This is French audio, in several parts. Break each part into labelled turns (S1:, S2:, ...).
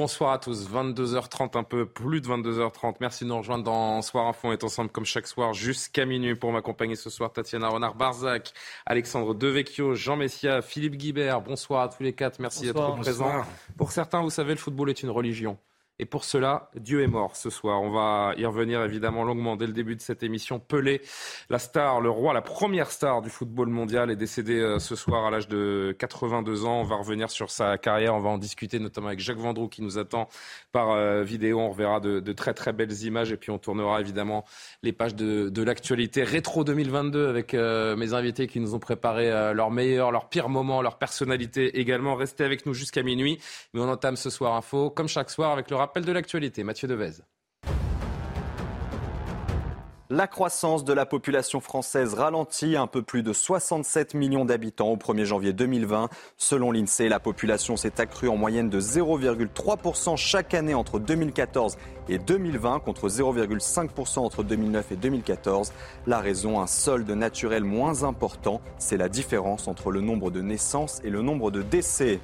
S1: Bonsoir à tous, 22h30, un peu plus de 22h30. Merci de nous rejoindre dans Soir Info. On est ensemble comme chaque soir jusqu'à minuit pour m'accompagner ce soir. Tatiana Renard-Barzac, Alexandre Devecchio, Jean Messia, Philippe Guibert. Bonsoir à tous les quatre. Merci d'être présents. Pour certains, vous savez, le football est une religion. Et pour cela, Dieu est mort ce soir. On va y revenir évidemment longuement dès le début de cette émission. Pelé, la star, le roi, la première star du football mondial, est décédé euh, ce soir à l'âge de 82 ans. On va revenir sur sa carrière. On va en discuter notamment avec Jacques Vendroux qui nous attend par euh, vidéo. On reverra de, très très belles images et puis on tournera évidemment les pages de, de l'actualité rétro 2022 avec euh, mes invités qui nous ont préparé euh, leurs meilleurs, leurs pires moments, leurs personnalités également. Restez avec nous jusqu'à minuit. Mais on entame ce soir info comme chaque soir avec le rappel de l'actualité. Mathieu Devez.
S2: La croissance de la population française ralentit, un peu plus de 67 millions d'habitants au 1er janvier 2020. Selon l'INSEE, la population s'est accrue en moyenne de 0,3% chaque année entre 2014 et 2020 contre 0,5% entre 2009 et 2014. La raison, un solde naturel moins important, c'est la différence entre le nombre de naissances et le nombre de décès.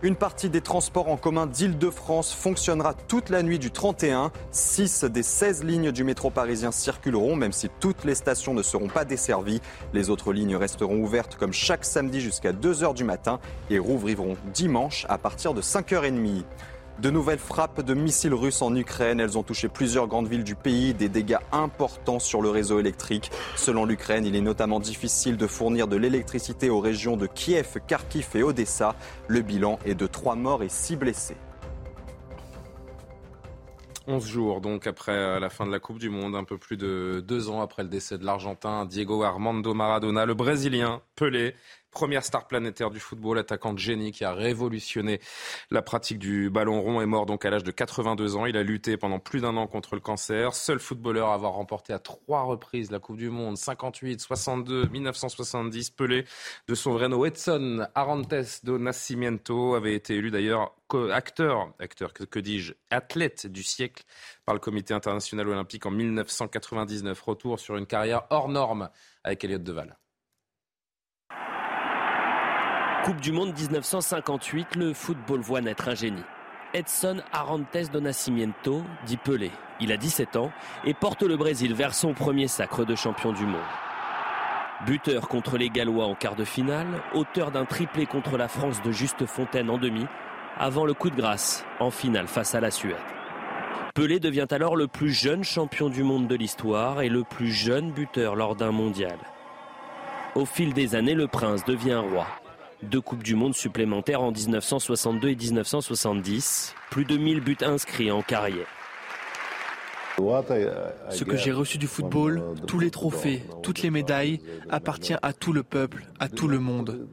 S2: Une partie des transports en commun d'Île-de-France fonctionnera toute la nuit du 31. 6 des 16 lignes du métro parisien circuleront, même si toutes les stations ne seront pas desservies. Les autres lignes resteront ouvertes comme chaque samedi jusqu'à 2h du matin et rouvriront dimanche à partir de 5h30. De nouvelles frappes de missiles russes en Ukraine. Elles ont touché plusieurs grandes villes du pays, des dégâts importants sur le réseau électrique. Selon l'Ukraine, il est notamment difficile de fournir de l'électricité aux régions de Kiev, Kharkiv et Odessa. Le bilan est de 3 morts et 6 blessés.
S1: 11 jours donc après euh, la fin de la Coupe du Monde, un peu plus de deux ans après le décès de l'Argentin Diego Armando Maradona, le Brésilien Pelé Première star planétaire du football, attaquant de génie qui a révolutionné la pratique du ballon rond, est mort donc à l'âge de 82 ans. Il a lutté pendant plus d'un an contre le cancer. Seul footballeur à avoir remporté à trois reprises la Coupe du Monde, 58, 62, 1970. Pelé, de son vrai nom Edson Arantes do Nascimento, avait été élu d'ailleurs acteur, acteur que, que dis-je, athlète du siècle par le Comité international olympique en 1999. Retour sur une carrière hors norme avec Elliot Deval.
S3: Coupe du Monde 1958, le football voit naître un génie. Edson Arantes do Nascimento, dit Pelé. Il a 17 ans et porte le Brésil vers son premier sacre de champion du monde. Buteur contre les Gallois en quart de finale, auteur d'un triplé contre la France de Juste Fontaine en demi, avant le coup de grâce en finale face à la Suède. Pelé devient alors le plus jeune champion du monde de l'histoire et le plus jeune buteur lors d'un mondial. Au fil des années, le prince devient roi deux Coupes du Monde supplémentaires en 1962 et 1970. Plus de 1000 buts inscrits en carrière.
S4: Ce que j'ai reçu du football, tous les trophées, toutes les médailles, appartient à tout le peuple, à tout le monde.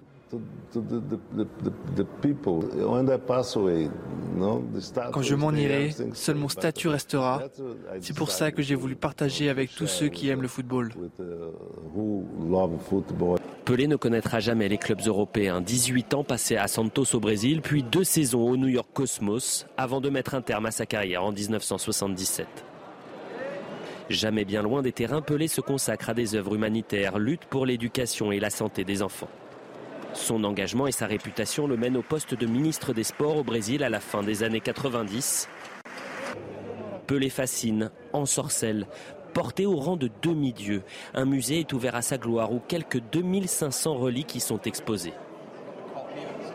S4: Quand je m'en irai, seul mon statut restera. C'est pour ça que j'ai voulu partager avec tous ceux qui aiment le football.
S3: Pelé ne connaîtra jamais les clubs européens. 18 ans passés à Santos au Brésil, puis deux saisons au New York Cosmos, avant de mettre un terme à sa carrière en 1977. Jamais bien loin des terrains, Pelé se consacre à des œuvres humanitaires, lutte pour l'éducation et la santé des enfants. Son engagement et sa réputation le mènent au poste de ministre des Sports au Brésil à la fin des années 90. Pelé fascine, ensorcelle, porté au rang de demi-dieu. Un musée est ouvert à sa gloire où quelques 2500 reliques y sont exposées.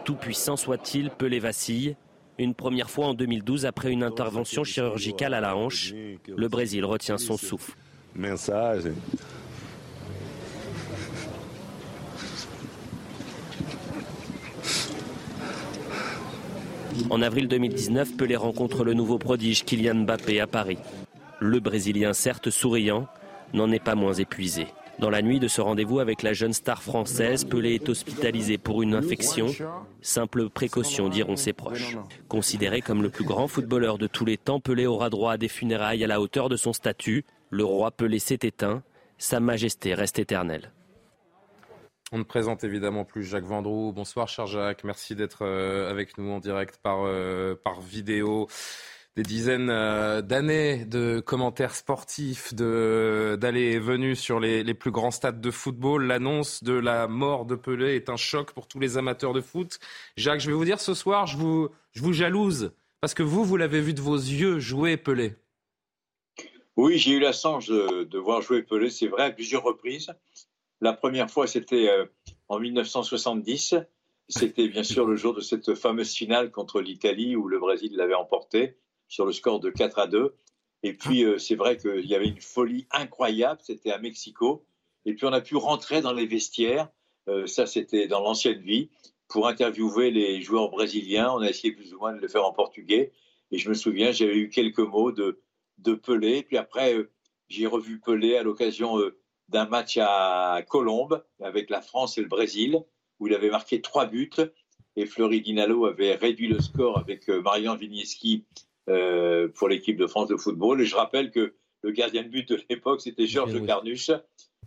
S3: Tout puissant soit-il, Pelé vacille. Une première fois en 2012 après une intervention chirurgicale à la hanche. Le Brésil retient son souffle. En avril 2019, Pelé rencontre le nouveau prodige Kylian Mbappé à Paris. Le Brésilien, certes souriant, n'en est pas moins épuisé. Dans la nuit de ce rendez-vous avec la jeune star française, Pelé est hospitalisé pour une infection. Simple précaution, diront ses proches. Considéré comme le plus grand footballeur de tous les temps, Pelé aura droit à des funérailles à la hauteur de son statut. Le roi Pelé s'est éteint. Sa majesté reste éternelle.
S1: On ne présente évidemment plus Jacques Vendroux. Bonsoir, cher Jacques. Merci d'être euh, avec nous en direct par, euh, par vidéo. Des dizaines euh, d'années de commentaires sportifs, d'allées et venues sur les, plus grands stades de football. L'annonce de la mort de Pelé est un choc pour tous les amateurs de foot. Jacques, je vais vous dire ce soir, je vous, je vous jalouse parce que vous, vous l'avez vu de vos yeux jouer Pelé.
S5: Oui, j'ai eu la chance de, de voir jouer Pelé, c'est vrai, à plusieurs reprises. La première fois, c'était euh, en 1970. C'était bien sûr le jour de cette fameuse finale contre l'Italie où le Brésil l'avait emporté sur le score de 4 à 2. Et puis, euh, c'est vrai qu'il y avait une folie incroyable. C'était à Mexico. Et puis, on a pu rentrer dans les vestiaires. Euh, ça, c'était dans l'ancienne vie pour interviewer les joueurs brésiliens. On a essayé plus ou moins de le faire en portugais. Et je me souviens, j'avais eu quelques mots de, de Pelé. Puis après, j'ai revu Pelé à l'occasion d'un match à Colombes avec la France et le Brésil, où il avait marqué trois buts. Et Fleury Dinalo avait réduit le score avec euh, Marian Vigneski euh, pour l'équipe de France de football. Et je rappelle que le gardien de but de l'époque, c'était Georges Carnuche.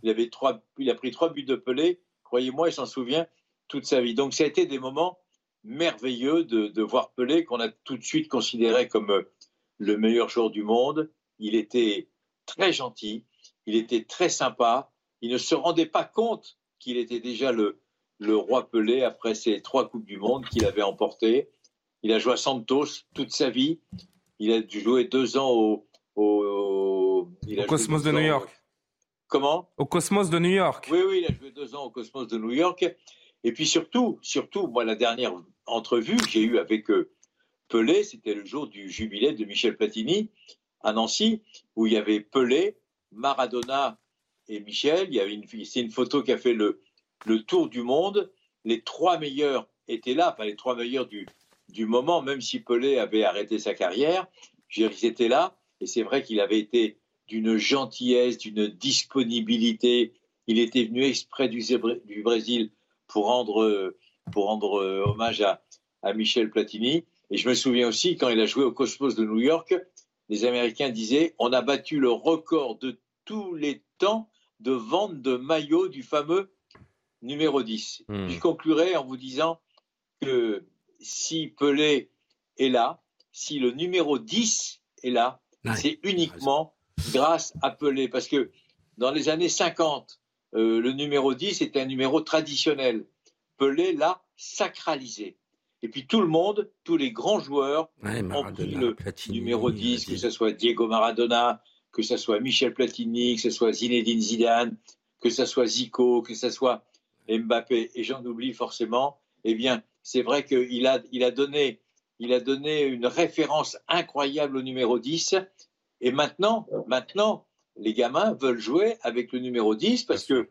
S5: Il, avait trois, il a pris trois buts de Pelé. Croyez-moi, il s'en souvient toute sa vie. Donc, ça a été des moments merveilleux de, de voir Pelé, qu'on a tout de suite considéré comme euh, le meilleur joueur du monde. Il était très gentil, il était très sympa. Il ne se rendait pas compte qu'il était déjà le, le roi Pelé après ses trois Coupes du Monde qu'il avait emportées. Il a joué à Santos toute sa vie. Il a dû jouer deux ans au,
S1: au, Cosmos de New York.
S5: Comment?
S1: Au Cosmos de New York.
S5: Oui, oui, il a joué deux ans au Cosmos de New York. Et puis surtout, surtout, moi, la dernière entrevue que j'ai eue avec euh, Pelé, c'était le jour du jubilé de Michel Platini à Nancy, où il y avait Pelé, Maradona et Michel. Il y avait une, c'est une photo qui a fait le, tour du monde. Les trois meilleurs étaient là, pas les trois meilleurs du, du moment, même si Pelé avait arrêté sa carrière. ils étaient là. Et c'est vrai qu'il avait été d'une gentillesse, d'une disponibilité. Il était venu exprès du, du Brésil pour rendre, pour rendre euh, hommage à, à Michel Platini. Et je me souviens aussi, quand il a joué au Cosmos de New York, les Américains disaient on a battu le record de tous les temps de vente de maillots du fameux numéro 10. Hmm. Je conclurai en vous disant que si Pelé est là, si le numéro 10 est là, c'est uniquement grâce à Pelé. Parce que dans les années 50, euh, le numéro 10 était un numéro traditionnel. Pelé l'a sacralisé. Et puis tout le monde, tous les grands joueurs ont pris le numéro 10, que ce soit Diego Maradona, que ce soit Michel Platini, que ce soit Zinedine Zidane, que ce soit Zico, que ce soit Mbappé, et j'en oublie forcément, eh bien, c'est vrai qu'il a, il a, donné, il a donné une référence incroyable au numéro 10. Et maintenant, maintenant, les gamins veulent jouer avec le numéro 10 parce que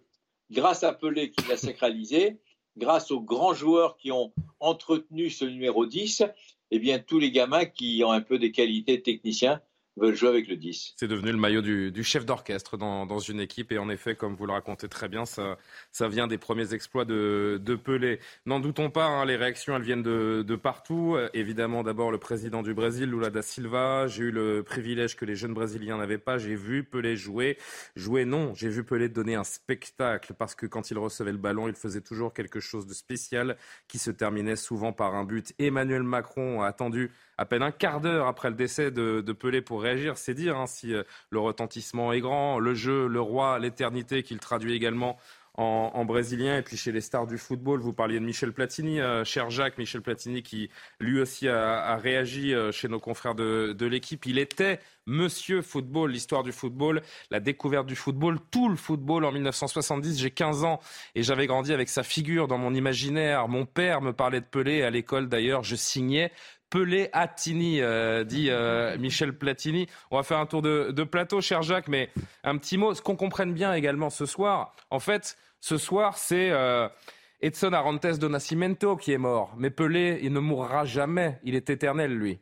S5: grâce à Pelé qui l'a sacralisé, grâce aux grands joueurs qui ont entretenu ce numéro 10, eh bien, tous les gamins qui ont un peu des qualités de techniciens veulent jouer avec le 10.
S1: C'est devenu le maillot du, chef d'orchestre dans, dans, une équipe. Et en effet, comme vous le racontez très bien, ça, ça vient des premiers exploits de, de Pelé. N'en doutons pas, hein, les réactions, elles viennent de, de partout. Évidemment, d'abord le président du Brésil, Lula da Silva. J'ai eu le privilège que les jeunes Brésiliens n'avaient pas. J'ai vu Pelé jouer. Jouer, non. J'ai vu Pelé donner un spectacle parce que quand il recevait le ballon, il faisait toujours quelque chose de spécial qui se terminait souvent par un but. Emmanuel Macron a attendu à peine un quart d'heure après le décès de, Pelé pour réagir. C'est dire hein, si euh, le retentissement est grand, le jeu, le roi, l'éternité qu'il traduit également en, brésilien. Et puis chez les stars du football, vous parliez de Michel Platini, euh, cher Jacques, Michel Platini qui lui aussi a, réagi euh, chez nos confrères de, de l'équipe. Il était Monsieur Football, l'histoire du football, la découverte du football, tout le football en 1970. J'ai 15 ans et j'avais grandi avec sa figure dans mon imaginaire. Mon père me parlait de Pelé à l'école d'ailleurs. Je signais Pelé Attini, euh, dit euh, Michel Platini. On va faire un tour de, plateau, cher Jacques, mais un petit mot, ce qu'on comprenne bien également ce soir. En fait, ce soir, c'est euh, Edson Arantes do Nascimento qui est mort. Mais Pelé, il ne mourra jamais. Il est éternel, lui.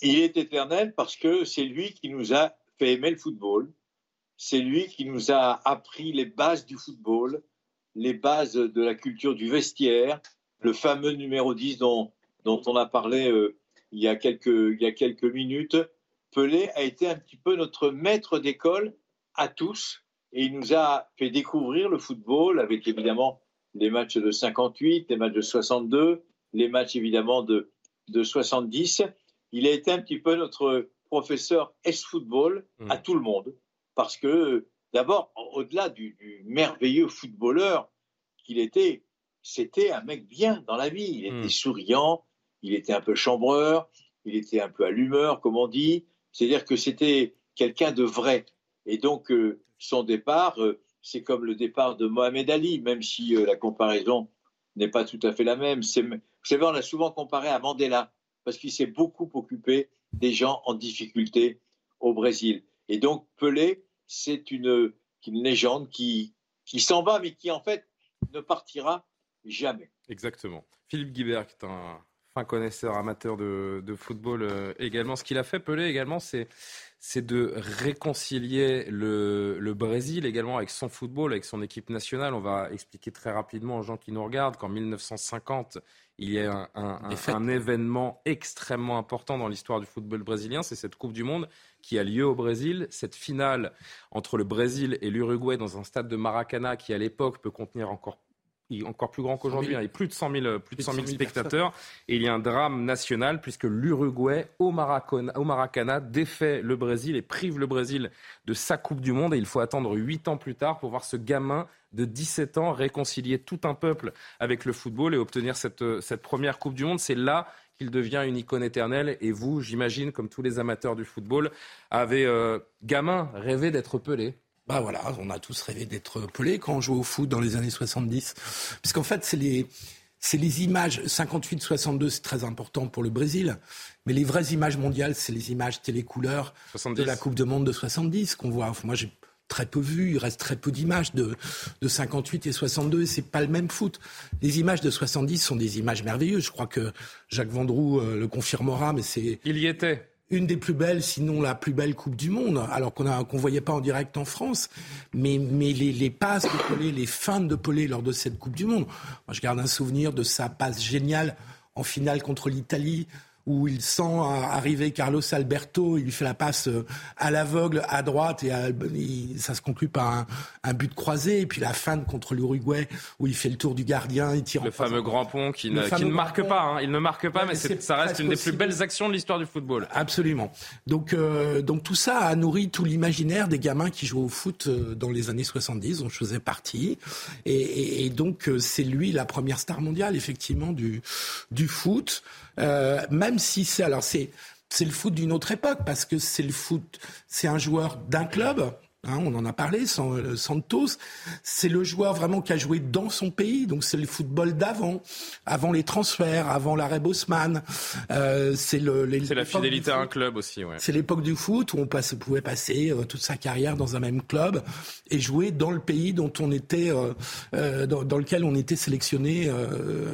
S5: Il est éternel parce que c'est lui qui nous a fait aimer le football. c'est lui qui nous a appris les bases du football, les bases de la culture du vestiaire, le fameux numéro 10 dont, dont on a parlé euh, il, y a quelques, il y a quelques minutes. Pelé a été un petit peu notre maître d'école à tous et il nous a fait découvrir le football avec évidemment les matchs de 58, les matchs de 62, les matchs évidemment de, de 70. Il a été un petit peu notre professeur S-football à mmh. tout le monde parce que d'abord, au-delà du, merveilleux footballeur qu'il était, c'était un mec bien dans la vie. Il était mmh. souriant, il était un peu chambreur, il était un peu à l'humeur, comme on dit. C'est-à-dire que c'était quelqu'un de vrai. Et donc, euh, son départ, euh, c'est comme le départ de Mohamed Ali, même si euh, la comparaison n'est pas tout à fait la même. Vous savez, on a souvent comparé à Mandela, parce qu'il s'est beaucoup occupé des gens en difficulté au Brésil. Et donc, Pelé, c'est une, une, légende qui, qui s'en va, mais qui en fait ne partira jamais.
S1: Exactement. Philippe Guibert, qui est un fin connaisseur, amateur de, football euh, également. Ce qu'il a fait, Pelé également, c'est c'est de réconcilier le, le, Brésil également avec son football, avec son équipe nationale. On va expliquer très rapidement aux gens qui nous regardent qu'en 1950, il y a un, un, événement extrêmement important dans l'histoire du football brésilien, c'est cette Coupe du Monde qui a lieu au Brésil. Cette finale entre le Brésil et l'Uruguay dans un stade de Maracana qui à l'époque peut contenir encore encore plus grand qu'aujourd'hui. Hein. Il y a plus de 100 000, plus de 100 000 spectateurs. Et il y a un drame national puisque l'Uruguay, au Maracana, au Maracana, défait le Brésil et prive le Brésil de sa Coupe du Monde. Et il faut attendre 8 ans plus tard pour voir ce gamin de 17 ans réconcilier tout un peuple avec le football et obtenir cette, cette première Coupe du Monde. C'est là qu'il devient une icône éternelle. Et vous, j'imagine, comme tous les amateurs du football, avez, euh, gamin, rêvé d'être Pelé.
S6: Bah voilà, on a tous rêvé d'être Pelé quand on jouait au foot dans les années 70. Puisqu'en fait, c'est les, c'est les images, 58-62, c'est très important pour le Brésil, mais les vraies images mondiales, c'est les images télécouleurs de la Coupe du Monde de 70 qu'on voit. Moi, j'ai très peu vu, il reste très peu d'images de, de 58 et 62, et c'est pas le même foot. Les images de 70 sont des images merveilleuses. Je crois que Jacques Vendroux euh, le confirmera, mais c'est...
S1: Il y était
S6: une des plus belles, sinon la plus belle Coupe du Monde, alors qu'on ne voyait pas en direct en France. Mais, mais les, passes de Pelé, les fins de Pelé lors de cette Coupe du Monde, moi je garde un souvenir de sa passe géniale en finale contre l'Italie où il sent arriver Carlos Alberto, il lui fait la passe euh, à l'aveugle à droite et ça se conclut par un, but croisé. Et puis la fin contre l'Uruguay où il fait le tour du gardien, il tire.
S1: Le fameux grand pont qui, ne, qui ne marque pas, hein. il ne marque pas, mais, ça reste une des plus belles actions de l'histoire du football.
S6: Absolument. Donc, euh, donc tout ça a nourri tout l'imaginaire des gamins qui jouent au foot euh, dans les années 70, dont je faisais partie. Et, et donc c'est lui la première star mondiale effectivement du du foot. Euh, même si c'est alors c'est c'est le foot d'une autre époque parce que c'est le foot, c'est un joueur d'un club Hein, on en a parlé, euh, Santos, c'est le joueur vraiment qui a joué dans son pays, donc c'est le football d'avant, avant les transferts, avant l'arrêt Bosman.
S1: Euh, c'est la fidélité à un club aussi.
S6: Ouais. C'est l'époque du foot où on pouvait passer euh, toute sa carrière dans un même club et jouer dans le pays dont on était, dans, lequel on était sélectionné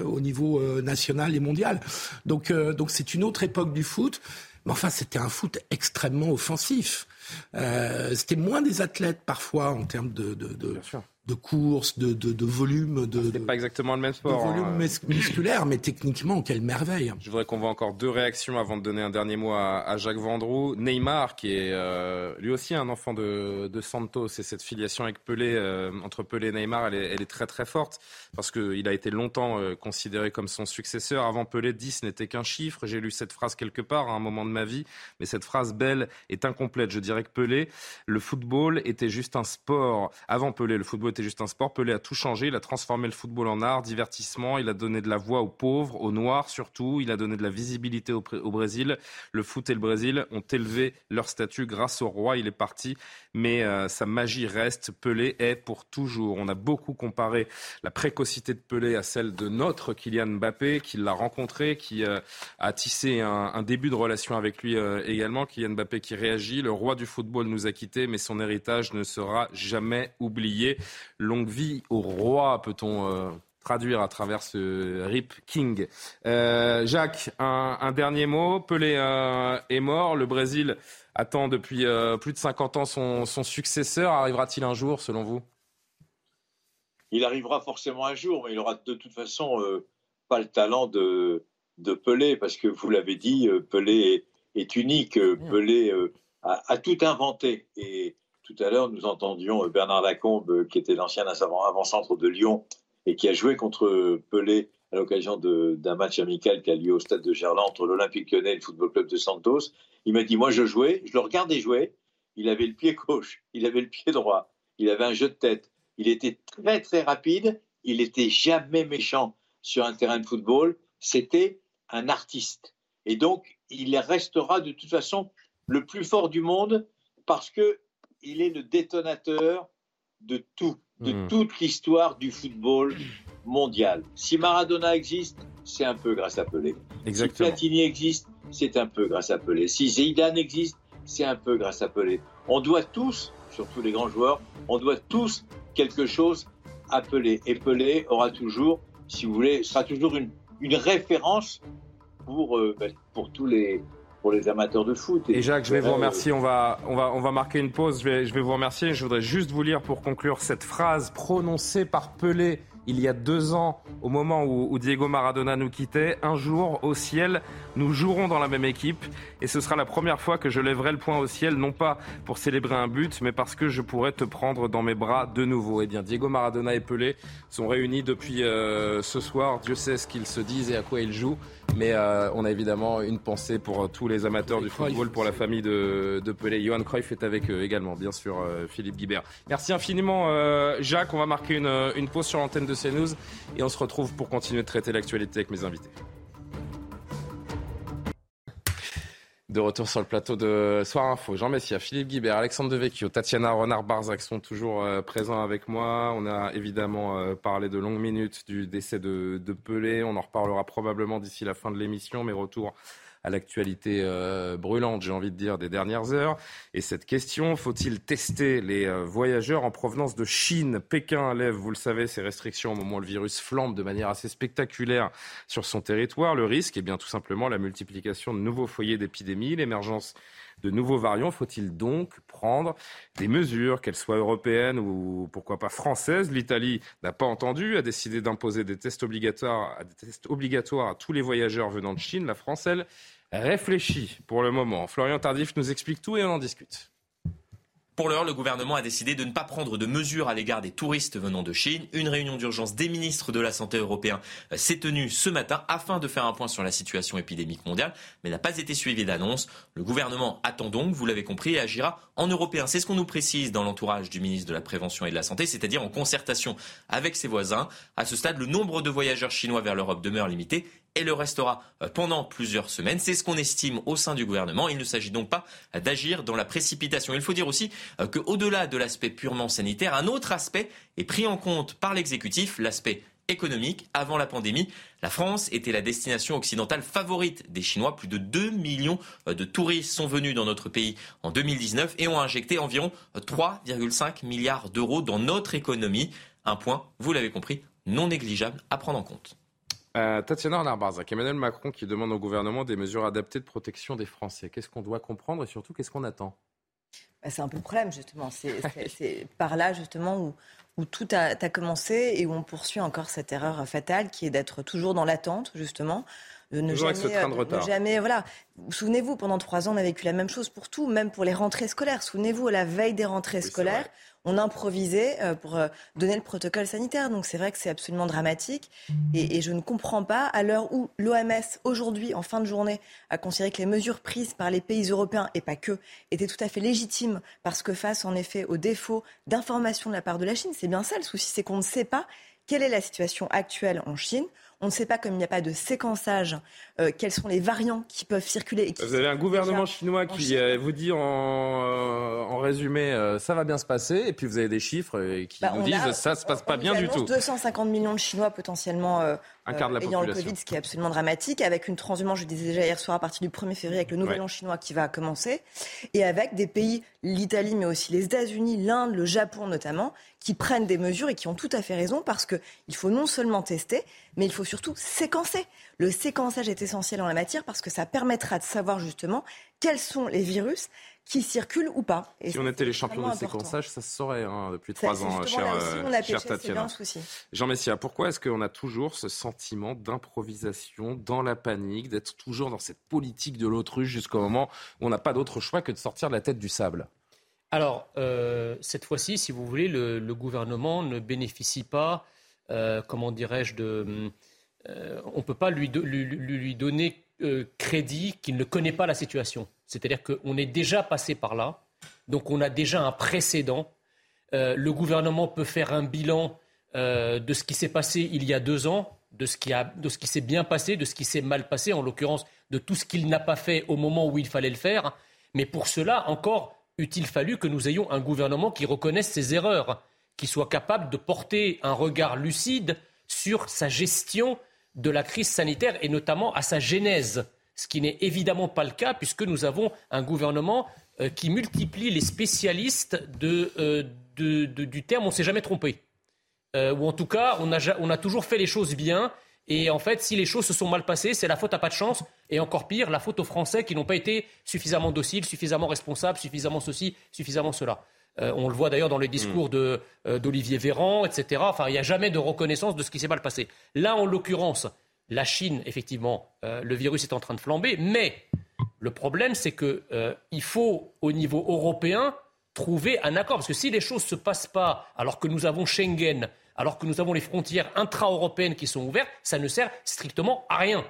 S6: au niveau national et mondial. Donc, donc c'est une autre époque du foot. Mais enfin, c'était un foot extrêmement offensif. Euh, c'était moins des athlètes parfois en termes de, de course, de, de, de volume. De,
S1: c'est pas exactement le même sport.
S6: De volume hein. musculaire, mais techniquement, quelle merveille.
S1: Je voudrais qu'on voit encore deux réactions avant de donner un dernier mot à, Jacques Vendroux. Neymar, qui est euh, lui aussi un enfant de, de Santos, et cette filiation avec Pelé, euh, entre Pelé et Neymar, elle est, elle est très très forte, parce qu'il a été longtemps euh, considéré comme son successeur. Avant Pelé, 10 n'était qu'un chiffre. J'ai lu cette phrase quelque part à un moment de ma vie, mais cette phrase belle est incomplète. Je dirais que Pelé, le football était juste un sport. Avant Pelé, le football était juste un sport. Pelé a tout changé. Il a transformé le football en art, divertissement. Il a donné de la voix aux pauvres, aux noirs surtout. Il a donné de la visibilité au, Brésil. Le foot et le Brésil ont élevé leur statut grâce au roi. Il est parti, mais euh, sa magie reste. Pelé est pour toujours. On a beaucoup comparé la précocité de Pelé à celle de notre Kylian Mbappé, qui l'a rencontré, qui euh, a tissé un, début de relation avec lui euh, également. Kylian Mbappé qui réagit. Le roi du football nous a quittés, mais son héritage ne sera jamais oublié. Longue vie au roi, peut-on euh, traduire à travers ce Rip King. Euh, Jacques, un, dernier mot. Pelé euh, est mort. Le Brésil attend depuis plus de 50 ans son, successeur. Arrivera-t-il un jour, selon vous?
S5: Il arrivera forcément un jour, mais il aura de toute façon pas le talent de, de Pelé, parce que vous l'avez dit, Pelé est, unique. Pelé a, tout inventé. Et tout à l'heure, nous entendions Bernard Lacombe, qui était l'ancien avant-centre de Lyon et qui a joué contre Pelé à l'occasion d'un match amical qui a lieu au stade de Gerland entre l'Olympique lyonnais et le Football Club de Santos. Il m'a dit, moi je jouais, je le regardais jouer, il avait le pied gauche, il avait le pied droit, il avait un jeu de tête, il était très très rapide, il n'était jamais méchant sur un terrain de football, c'était un artiste. Et donc, il restera de toute façon le plus fort du monde parce que il est le détonateur de tout, de hmm. toute l'histoire du football mondial. Si Maradona existe, c'est un peu grâce à Pelé. Si Platini existe, c'est un peu grâce à Pelé. Si Zidane existe, c'est un peu grâce à Pelé. On doit tous, surtout les grands joueurs, on doit tous quelque chose à Pelé. Et Pelé aura toujours, si vous voulez, sera toujours une, une référence pour, euh, ben, pour tous les, les amateurs de foot.
S1: Et, Jacques, je vais vous remercier. On va, on va, on va marquer une pause. Je vais, je vais vous remercier. Je voudrais juste vous lire pour conclure cette phrase prononcée par Pelé il y a deux ans, au moment où, Diego Maradona nous quittait, un jour au ciel, nous jouerons dans la même équipe et ce sera la première fois que je lèverai le point au ciel, non pas pour célébrer un but, mais parce que je pourrai te prendre dans mes bras de nouveau. Eh bien, Diego Maradona et Pelé sont réunis depuis euh, ce soir. Dieu sait ce qu'ils se disent et à quoi ils jouent. Mais euh, on a évidemment une pensée pour euh, tous les amateurs du football, pour la famille de, de Pelé. Johan Cruyff est avec eux également, bien sûr, Philippe Guibert. Merci infiniment, Jacques. On va marquer une, une pause sur l'antenne de CNews et on se retrouve pour continuer de traiter l'actualité avec mes invités. De retour sur le plateau de Soir Info, Jean Messia, Philippe Guibert, Alexandre Devecchio, Tatiana Renard-Barzac sont toujours euh, présents avec moi. On a évidemment euh, parlé de longues minutes du décès de, de Pelé. On en reparlera probablement d'ici la fin de l'émission, mais retour à l'actualité euh, brûlante, j'ai envie de dire, des dernières heures. Et cette question, faut-il tester les euh, voyageurs en provenance de Chine? Pékin lève, vous le savez, ses restrictions au moment où le virus flambe de manière assez spectaculaire sur son territoire. Le risque est bien tout simplement la multiplication de nouveaux foyers d'épidémie, l'émergence de nouveaux variants. Faut-il donc prendre des mesures, qu'elles soient européennes ou pourquoi pas françaises? L'Italie n'a pas entendu, a décidé d'imposer des tests obligatoires, des tests obligatoires à tous les voyageurs venant de Chine. La France, elle, réfléchit pour le moment. Florian Tardif nous explique tout et on en discute.
S7: Pour l'heure, le gouvernement a décidé de ne pas prendre de mesures à l'égard des touristes venant de Chine. Une réunion d'urgence des ministres de la Santé européens euh, s'est tenue ce matin afin de faire un point sur la situation épidémique mondiale, mais n'a pas été suivie d'annonce. Le gouvernement attend donc, vous l'avez compris, et agira en européen. C'est ce qu'on nous précise dans l'entourage du ministre de la Prévention et de la Santé, c'est-à-dire en concertation avec ses voisins. À ce stade, le nombre de voyageurs chinois vers l'Europe demeure limité et le restera euh, pendant plusieurs semaines. C'est ce qu'on estime au sein du gouvernement. Il ne s'agit donc pas d'agir dans la précipitation. Il faut dire aussi euh, qu'au-delà de l'aspect purement sanitaire, un autre aspect est pris en compte par l'exécutif, l'aspect économique. Avant la pandémie, la France était la destination occidentale favorite des Chinois. Plus de 2 millions euh, de touristes sont venus dans notre pays en 2019 et ont injecté environ 3,5 milliards d'euros dans notre économie. Un point, vous l'avez compris, non négligeable à prendre en compte.
S1: Euh, Tatiana Renard-Barzac, Emmanuel Macron qui demande au gouvernement des mesures adaptées de protection des Français. Qu'est-ce qu'on doit comprendre et surtout qu'est-ce qu'on attend?
S8: Bah, C'est un peu le problème justement. C'est par là justement où, tout a, commencé et où on poursuit encore cette erreur fatale qui est d'être toujours dans l'attente justement. De ne jamais, de jamais, voilà. Souvenez-vous, pendant trois ans, on a vécu la même chose pour tout, même pour les rentrées scolaires. Souvenez-vous, à la veille des rentrées scolaires, on improvisait euh, pour euh, donner le protocole sanitaire. Donc c'est vrai que c'est absolument dramatique. Et, je ne comprends pas, à l'heure où l'OMS, aujourd'hui, en fin de journée, a considéré que les mesures prises par les pays européens, et pas que, étaient tout à fait légitimes, parce que face, en effet, au défaut d'information de la part de la Chine, c'est bien ça le souci, c'est qu'on ne sait pas quelle est la situation actuelle en Chine. On ne sait pas, comme il n'y a pas de séquençage, euh, quels sont les variants qui peuvent circuler.
S1: vous avez un gouvernement chinois qui euh, vous dit en, euh, en résumé ça va bien se passer, et puis vous avez des chiffres qui bah, vous disent ça ne se passe pas bien du tout.
S8: 250 millions de Chinois potentiellement
S1: un quart de la
S8: ayant
S1: le
S8: Covid, ce qui est absolument dramatique, avec une transhumance, je disais déjà hier soir, à partir du 1er février, avec le nouvel an chinois qui va commencer, et avec des pays, l'Italie, mais aussi les États-Unis, l'Inde, le Japon notamment, qui prennent des mesures et qui ont tout à fait raison, parce qu'il faut non seulement tester, mais il faut surtout séquencer. Le séquençage est essentiel en la matière parce que ça permettra de savoir justement quels sont les virus qui circulent ou pas.
S1: Et si on était les champions de séquençage, ça se saurait hein, depuis trois ans, cher, cher Tatiana. Jean Messia, pourquoi est-ce qu'on a toujours ce sentiment d'improvisation, dans la panique, d'être toujours dans cette politique de l'autruche jusqu'au moment où on n'a pas d'autre choix que de sortir de la tête du sable?
S9: Alors, euh, cette fois-ci, si vous voulez, le, gouvernement ne bénéficie pas, euh, comment dirais-je, de. Euh, on ne peut pas lui, lui donner crédit qu'il ne connaît pas la situation. C'est-à-dire qu'on est déjà passé par là, donc on a déjà un précédent. Euh, le gouvernement peut faire un bilan euh, de ce qui s'est passé il y a deux ans, de ce qui, qui s'est bien passé, de ce qui s'est mal passé, en l'occurrence de tout ce qu'il n'a pas fait au moment où il fallait le faire. Mais pour cela, encore, eût-il fallu que nous ayons un gouvernement qui reconnaisse ses erreurs, qui soit capable de porter un regard lucide sur sa gestion de la crise sanitaire et notamment à sa genèse ce qui n'est évidemment pas le cas puisque nous avons un gouvernement euh, qui multiplie les spécialistes euh, du terme on s'est jamais trompé. Euh, ou en tout cas, on a, toujours fait les choses bien. Et en fait, si les choses se sont mal passées, c'est la faute à pas de chance. Et encore pire, la faute aux Français qui n'ont pas été suffisamment dociles, suffisamment responsables, suffisamment ceci, suffisamment cela. On le voit d'ailleurs dans les discours mm. d'Olivier Véran, etc. Enfin, il n'y a jamais de reconnaissance de ce qui s'est mal passé. Là, en l'occurrence, la Chine, effectivement, euh, le virus est en train de flamber, mais le problème, c'est qu'il euh, faut, au niveau européen, trouver un accord. Parce que si les choses ne se passent pas alors que nous avons Schengen, alors que nous avons les frontières intra-européennes qui sont ouvertes, ça ne sert strictement à rien.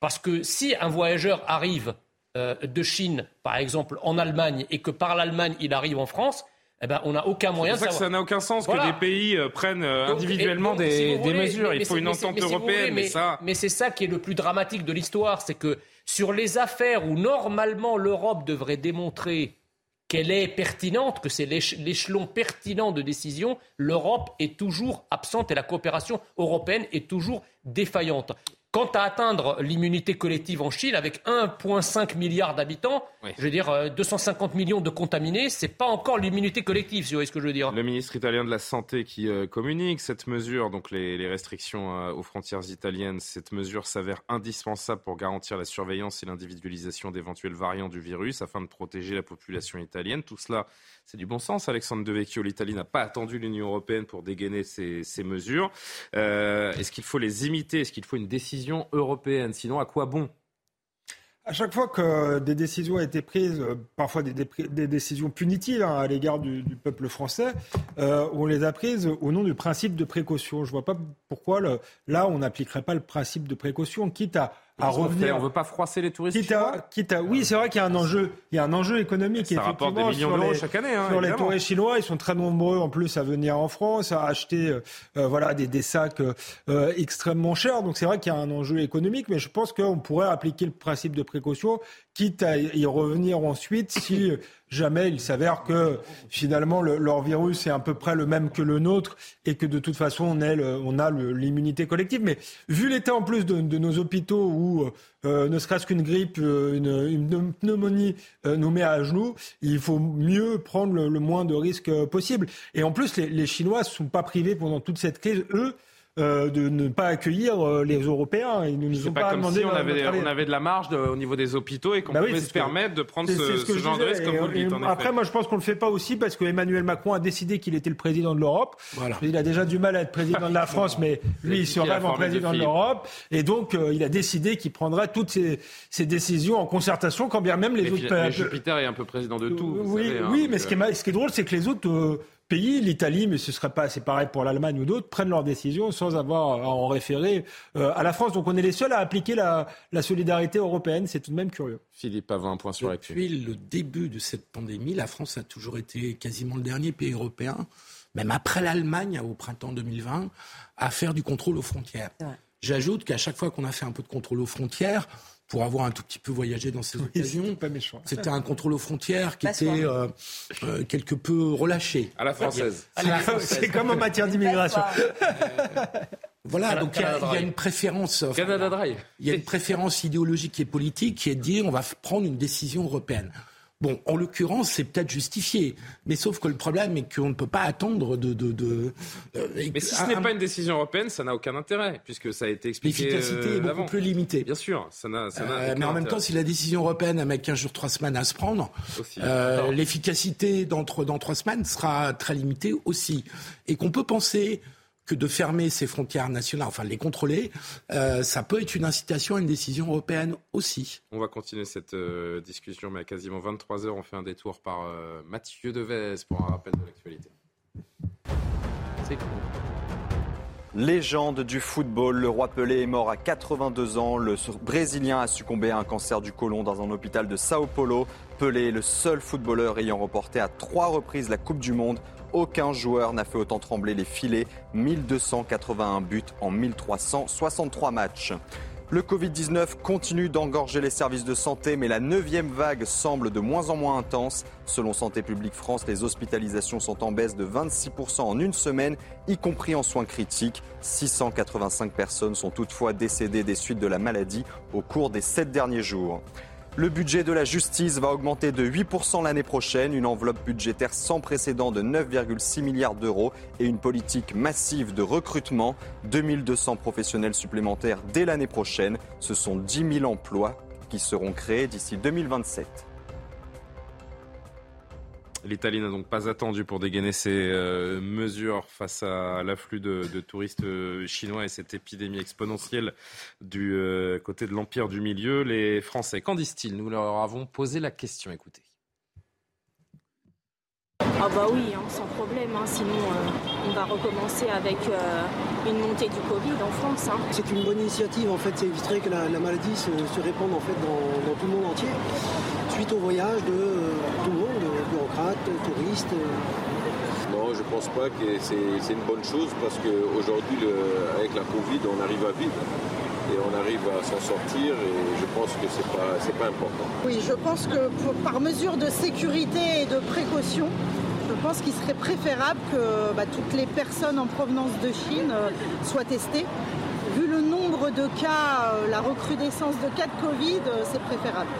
S9: Parce que si un voyageur arrive euh, de Chine, par exemple, en Allemagne, et que par l'Allemagne, il arrive en France, eh ben, on n'a aucun moyen
S1: de savoir. ça n'a aucun sens que des pays euh, prennent euh, individuellement des, mesures. Il faut une entente européenne.
S9: mais,
S1: ça...
S9: mais c'est ça qui est le plus dramatique de l'histoire, c'est que sur les affaires où normalement l'Europe devrait démontrer qu'elle est pertinente, que c'est l'échelon pertinent de décision, l'Europe est toujours absente et la coopération européenne est toujours défaillante. Quant à atteindre l'immunité collective en Chine, avec 1,5 milliard d'habitants, je veux dire 250 euh, millions de contaminés, c'est pas encore l'immunité collective, si vous voyez ce que je veux dire.
S1: Le ministre italien de la Santé qui euh, communique cette mesure, donc les, restrictions euh, aux frontières italiennes, cette mesure s'avère indispensable pour garantir la surveillance et l'individualisation d'éventuels variants du virus afin de protéger la population italienne. Tout cela c'est du bon sens. Alexandre Devecchio, l'Italie n'a pas attendu l'Union européenne pour dégainer ces, mesures. Euh, est-ce qu'il faut les imiter? Est-ce qu'il faut une décision européenne Sinon, à quoi bon?
S10: À chaque fois que des décisions ont été prises, euh, parfois des, décisions punitives hein, à l'égard du, peuple français, euh, on les a prises au nom du principe de précaution. Je ne vois pas pourquoi là on n'appliquerait pas le principe de précaution, quitte à à revenir.
S1: On veut pas froisser les touristes.
S10: Quitte à, oui, c'est vrai qu'il y a un enjeu, il y a un enjeu économique.
S1: Ça rapporte des millions d'euros chaque année. Hein,
S10: sur les touristes chinois, ils sont très nombreux en plus à venir en France, à acheter euh, euh, voilà des, des sacs euh, extrêmement chers. Donc c'est vrai qu'il y a un enjeu économique, mais je pense qu'on pourrait appliquer le principe de précaution, quitte à y revenir ensuite si jamais il s'avère que finalement leur virus est à peu près le même que le nôtre et que de toute façon on, on a l'immunité collective. Mais vu l'état en plus de, nos hôpitaux où euh, ne serait-ce qu'une grippe, euh, une, pneumonie euh, nous met à genoux, il faut mieux prendre le, moins de risques possible. Et en plus, les, les Chinois ne sont pas privés pendant toute cette crise, eux, euh, de ne pas accueillir euh, les Européens.
S1: Ils nous, nous ont pas, comme si on avait, on avait de la marge au niveau des hôpitaux et qu'on bah pouvait se permettre de prendre ce, genre de risque comme vous le dites.
S10: après, moi, je pense qu'on le fait pas aussi parce que Emmanuel Macron a décidé qu'il était le président de l'Europe. Il a déjà du mal à être président de la France, mais lui, il se rêve en président de l'Europe. Et donc, euh, il a décidé qu'il prendrait toutes ces, ces, décisions en concertation, quand bien même les autres.
S1: Mais Jupiter est un peu président de tout.
S10: Oui,
S1: savez,
S10: oui, hein, mais ce qui, est, ce qui est drôle, c'est que les autres pays, l'Italie, mais ce serait pas, c'est pareil pour l'Allemagne ou d'autres, prennent leurs décisions sans avoir à en référer euh, à la France. Donc on est les seuls à appliquer la, solidarité européenne. C'est tout de même curieux.
S1: Philippe avait un point sur
S6: la Depuis le début de cette pandémie, la France a toujours été quasiment le dernier pays européen, même après l'Allemagne au printemps 2020, à faire du contrôle aux frontières. J'ajoute qu'à chaque fois qu'on a fait un peu de contrôle aux frontières, pour avoir un tout petit peu voyagé dans ces occasions. C'était un contrôle aux frontières qui était euh, euh, quelque peu relâché.
S1: À la française.
S10: C'est comme en matière d'immigration.
S6: Voilà, donc il y, a une préférence.
S1: Canada Drive.
S6: Il y a une préférence idéologique et politique qui est de dire on va prendre une décision européenne. Bon, en l'occurrence, c'est peut-être justifié, mais sauf que le problème est qu'on ne peut pas attendre de. de,
S1: euh, mais si ce n'est pas une décision européenne, ça n'a aucun intérêt, puisque ça a été expliqué.
S6: L'efficacité est beaucoup plus limitée.
S1: Bien sûr, ça n'a.
S6: Euh, mais en même temps, si la décision européenne a mis 15 jours, 3 semaines à se prendre, euh, l'efficacité dans, dans 3 semaines sera très limitée aussi. Et qu'on peut penser que de fermer ses frontières nationales, enfin les contrôler, euh, ça peut être une incitation à une décision européenne aussi.
S1: On va continuer cette euh, discussion, mais à quasiment 23 heures, on fait un détour par euh, Mathieu Devez pour un rappel de l'actualité.
S2: C'est Légende du football, le roi Pelé est mort à 82 ans. Le Brésilien a succombé à un cancer du côlon dans un hôpital de Sao Paulo. Pelé est le seul footballeur ayant remporté à trois reprises la Coupe du Monde aucun joueur n'a fait autant trembler les filets. 1281 buts en 1363 matchs. Le Covid-19 continue d'engorger les services de santé, mais la neuvième vague semble de moins en moins intense. Selon Santé publique France, les hospitalisations sont en baisse de 26% en une semaine, y compris en soins critiques. 685 personnes sont toutefois décédées des suites de la maladie au cours des sept derniers jours. Le budget de la justice va augmenter de 8% l'année prochaine, une enveloppe budgétaire sans précédent de 9,6 milliards d'euros et une politique massive de recrutement. 2200 professionnels supplémentaires dès l'année prochaine. Ce sont 10 000 emplois qui seront créés d'ici 2027.
S1: L'Italie n'a donc pas attendu pour dégainer ses euh, mesures face à l'afflux de, touristes euh, chinois et cette épidémie exponentielle du euh, côté de l'Empire du Milieu. Les Français, qu'en disent-ils? Nous leur avons posé la question. Écoutez.
S11: Ah bah oui, hein, sans problème. Hein. sinon, on va recommencer avec une montée du Covid en France. Hein.
S12: C'est une bonne initiative. En fait, ça éviterait que la, maladie se, répande en fait dans, dans, tout le monde entier. Suite au voyage de tout le monde touristes
S13: Non, je pense pas que c'est une bonne chose parce qu'aujourd'hui, avec la Covid, on arrive à vivre et on arrive à s'en sortir et je pense que c'est pas pas important.
S14: Oui, je pense que par mesure de sécurité et de précaution, je pense qu'il serait préférable que bah, toutes les personnes en provenance de Chine euh, soient testées. Vu le nombre de cas, euh, la recrudescence de cas de Covid, euh, c'est préférable.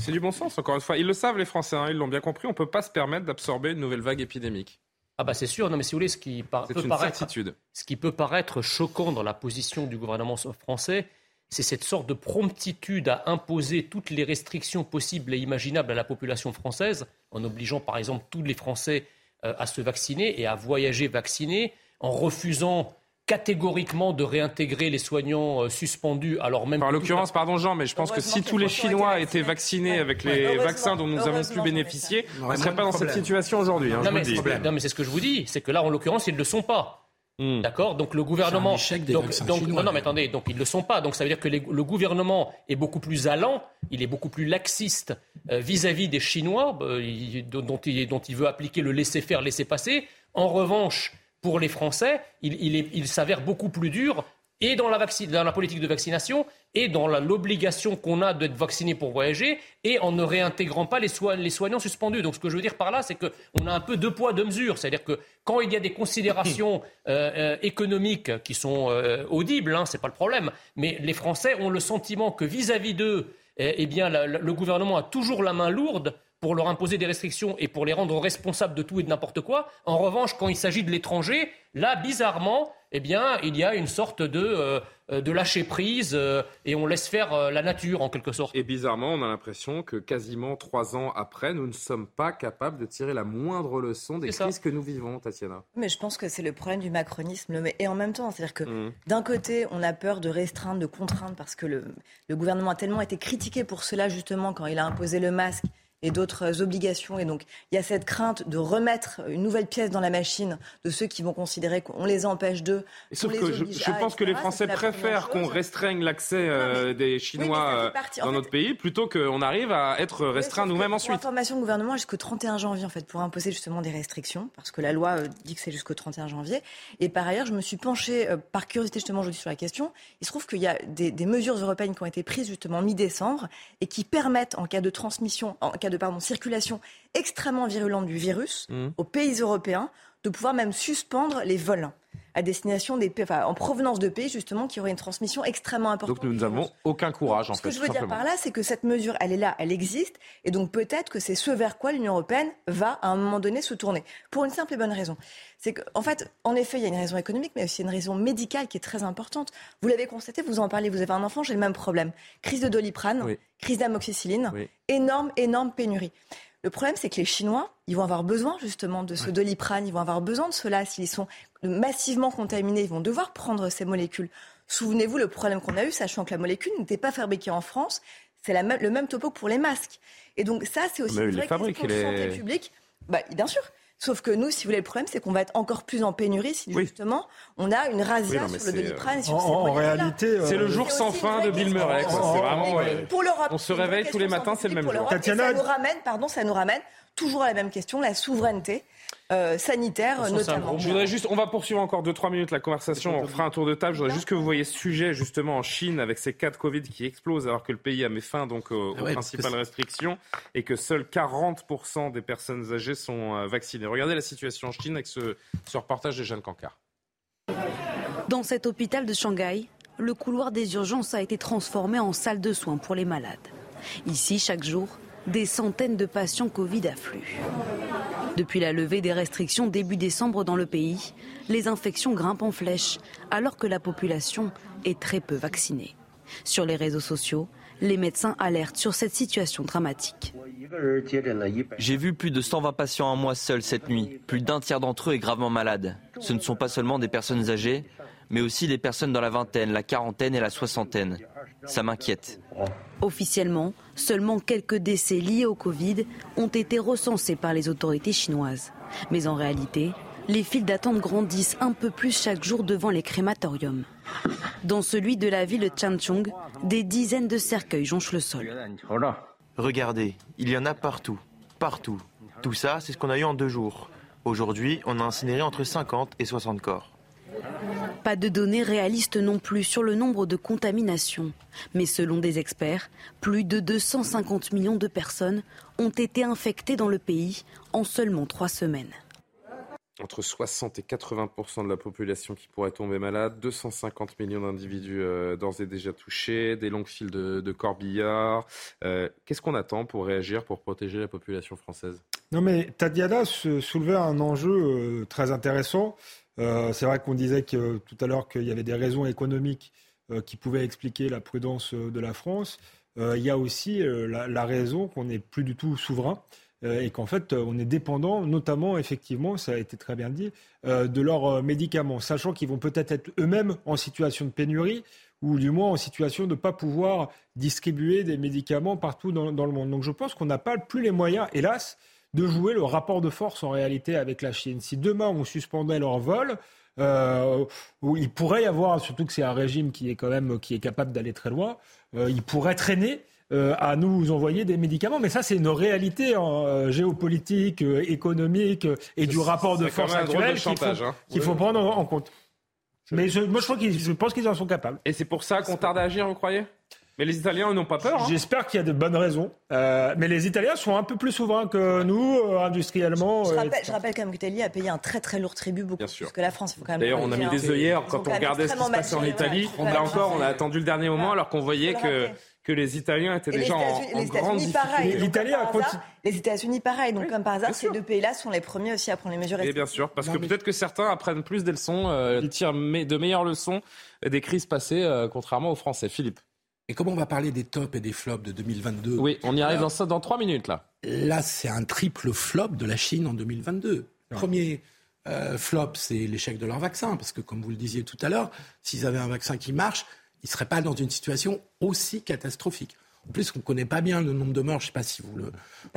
S1: C'est du bon sens, encore une fois. Ils le savent, les Français, hein, ils l'ont bien compris. On ne peut pas se permettre d'absorber une nouvelle vague épidémique.
S9: Ah bah c'est sûr, non mais si vous voulez, ce qui, peut paraître, ce qui peut paraître choquant dans la position du gouvernement français, c'est cette sorte de promptitude à imposer toutes les restrictions possibles et imaginables à la population française, en obligeant par exemple tous les Français euh, à se vacciner et à voyager vaccinés, en refusant catégoriquement de réintégrer les soignants euh, suspendus, alors même.
S1: En l'occurrence, pardon Jean, mais je pense que si tous les Chinois étaient vaccinés avec les vaccins dont nous avons pu bénéficier, on ne serait pas dans cette situation aujourd'hui. Hein,
S9: non, mais c'est ce que je vous dis, c'est que là, en l'occurrence, ils ne le sont pas. Hmm. D'accord? Donc le gouvernement.
S6: Un des donc,
S9: donc non, non, mais attendez, donc ils ne le sont pas. Donc ça veut dire que le gouvernement est beaucoup plus allant, il est beaucoup plus laxiste euh, vis-à-vis des Chinois, euh, dont, il, dont il veut appliquer le laisser-faire, laisser-passer. En revanche, pour les Français, il, s'avère beaucoup plus dur et dans la, dans la, politique de vaccination et dans l'obligation qu'on a d'être vacciné pour voyager et en ne réintégrant pas les, les, soignants suspendus. Donc ce que je veux dire par là, c'est qu'on a un peu deux poids, deux mesures. C'est-à-dire que quand il y a des considérations euh, euh, économiques qui sont euh, audibles, hein, ce n'est pas le problème, mais les Français ont le sentiment que vis-à-vis d'eux, eh, eh bien, le gouvernement a toujours la main lourde pour leur imposer des restrictions et pour les rendre responsables de tout et de n'importe quoi. En revanche, quand il s'agit de l'étranger, là, bizarrement, eh bien, il y a une sorte de, euh, de lâcher prise euh, et on laisse faire euh, la nature en quelque sorte.
S1: Et bizarrement, on a l'impression que quasiment trois ans après, nous ne sommes pas capables de tirer la moindre leçon des crises que nous vivons, Tatiana.
S8: Mais je pense que c'est le problème du macronisme. Et en même temps, c'est-à-dire que mmh. d'un côté, on a peur de restreindre, de contraindre parce que le, le gouvernement a tellement été critiqué pour cela justement quand il a imposé le masque et d'autres obligations. Et donc, il y a cette crainte de remettre une nouvelle pièce dans la machine de ceux qui vont considérer qu'on les empêche d'eux.
S1: Sauf que je, pense que les Français préfèrent qu'on restreigne l'accès euh, des Chinois euh, dans notre pays plutôt qu'on arrive à être restreint nous-mêmes ensuite.
S8: Information gouvernement jusqu'au 31 janvier, en fait, pour imposer justement des restrictions, parce que la loi euh, dit que c'est jusqu'au 31 janvier. Et par ailleurs, je me suis penchée par curiosité justement aujourd'hui sur la question. Il se trouve qu'il y a des, des mesures européennes qui ont été prises justement mi-décembre et qui permettent, en cas de transmission, en cas de pardon, circulation extrêmement virulente du virus mmh. aux pays européens, de pouvoir même suspendre les vols à destination des en provenance de pays justement qui auraient une transmission extrêmement importante.
S1: Donc nous n'avons aucun courage en
S8: ce
S1: fait.
S8: Ce que je veux dire par là, c'est que cette mesure, elle est là, elle existe, et donc peut-être que c'est ce vers quoi l'Union européenne va à un moment donné se tourner. Pour une simple et bonne raison, c'est qu'en fait, en effet, il y a une raison économique, mais aussi une raison médicale qui est très importante. Vous l'avez constaté, vous en parlez, vous avez un enfant, j'ai le même problème. Crise de doliprane, crise d'amoxicilline, énorme, énorme pénurie. Le problème, c'est que les Chinois, ils vont avoir besoin justement de ce doliprane, ils vont avoir besoin de cela. S'ils sont massivement contaminés, ils vont devoir prendre ces molécules. Souvenez-vous le problème qu'on a eu, sachant que la molécule n'était pas fabriquée en France. C'est le même topo que pour les masques. Et donc ça, c'est aussi
S1: une vraie question de
S8: santé publique. Bah, bien sûr. Sauf que nous, si vous voulez, le problème, c'est qu'on va être encore plus en pénurie si justement on a une razzia sur le doliprane. Sur
S10: en, réalité,
S1: euh, c'est le jour sans fin de Bill Murray. Vraiment.
S8: Pour l'Europe,
S1: on se réveille tous les matins, c'est le même jour.
S8: Ça nous ramène, pardon, ça nous ramène toujours à la même question, la souveraineté. Euh, sanitaire notamment.
S1: Je voudrais juste, on va poursuivre encore 2-3 minutes la conversation, on fera un tour de table. Je voudrais juste que vous voyez ce sujet justement en Chine avec ces cas de Covid qui explosent alors que le pays a mis fin donc aux, ah principales restrictions et que seuls 40% des personnes âgées sont euh, vaccinées. Regardez la situation en Chine avec ce, ce reportage de Jeanne Cancard.
S15: Dans cet hôpital de Shanghai, le couloir des urgences a été transformé en salle de soins pour les malades. Ici, chaque jour, des centaines de patients Covid affluent. Depuis la levée des restrictions début décembre dans le pays, les infections grimpent en flèche alors que la population est très peu vaccinée. Sur les réseaux sociaux, les médecins alertent sur cette situation dramatique.
S16: J'ai vu plus de 120 patients en mois seuls cette nuit. Plus d'un tiers d'entre eux est gravement malade. Ce ne sont pas seulement des personnes âgées, mais aussi des personnes dans la vingtaine, la quarantaine et la soixantaine. Ça m'inquiète.
S15: Officiellement, seulement quelques décès liés au Covid ont été recensés par les autorités chinoises. Mais en réalité, les files d'attente grandissent un peu plus chaque jour devant les crématoriums. Dans celui de la ville de Changchung, des dizaines de cercueils jonchent le sol.
S16: Regardez, il y en a partout, partout. Tout ça, c'est ce qu'on a eu en deux jours. Aujourd'hui, on a incinéré entre 50 et 60 corps.
S15: Pas de données réalistes non plus sur le nombre de contaminations. Mais selon des experts, plus de 250 millions de personnes ont été infectées dans le pays en seulement trois semaines.
S1: Entre 60 et 80% de la population qui pourrait tomber malade, 250 millions d'individus euh, d'ores et déjà touchés, des longues files de, corbillards. Euh, qu'est-ce qu'on attend pour réagir, pour protéger la population française?
S10: Non mais Tadiana soulevait un enjeu euh, très intéressant. Euh, c'est vrai qu'on disait que, tout à l'heure qu'il y avait des raisons économiques euh, qui pouvaient expliquer la prudence euh, de la France. il y a aussi la, raison qu'on n'est plus du tout souverain et qu'en fait on est dépendant, notamment effectivement, ça a été très bien dit, de leurs médicaments, sachant qu'ils vont peut-être être, eux-mêmes en situation de pénurie ou du moins en situation de ne pas pouvoir distribuer des médicaments partout dans, dans le monde. Donc je pense qu'on n'a pas plus les moyens, hélas, de jouer le rapport de force en réalité avec la Chine. Si demain on suspendait leur vol, euh, il pourrait y avoir, surtout que c'est un régime qui est quand même qui est capable d'aller très loin, euh, il pourrait traîner euh, à nous envoyer des médicaments. Mais ça, c'est une réalité en, géopolitique, économique et du rapport de force actuel qu'il faut, hein. prendre en, compte. Mais je, moi, je, je pense qu'ils en sont capables.
S1: Et c'est pour ça qu'on tarde à agir, vous croyez? Mais les Italiens, n'ont pas peur. Hein.
S10: J'espère qu'il y a de bonnes raisons. Euh, mais les Italiens sont un peu plus souverains que nous, euh, industriellement.
S8: Je, rappelle, je, rappelle, quand même que l'Italie a payé un très très lourd tribut, beaucoup Bien plus que la France.
S1: D'ailleurs, on a mis des œillères quand on regardait ce qui se passait en Italie. Là encore, on a attendu le dernier moment alors qu'on voyait que que les Italiens étaient déjà en, en grande difficulté.
S8: L'Italie a Les États-Unis, pareil. Donc, comme par hasard, ces deux pays-là sont les premiers aussi à prendre les mesures.
S1: Et bien sûr, parce que peut-être que certains apprennent plus des leçons, euh, tirent de meilleures leçons des crises passées, euh, contrairement aux Français. Philippe.
S6: Et comment on va parler des tops et des flops de 2022
S1: Oui, on y arrive dans, ça dans trois minutes là.
S6: Là, c'est un triple flop de la Chine en 2022. Premier euh, flop, c'est l'échec de leur vaccin, parce que comme vous le disiez tout à l'heure, s'ils avaient un vaccin qui marche, ils ne seraient pas dans une situation aussi catastrophique. En plus, on ne connaît pas bien le nombre de morts. Je ne sais pas si vous le,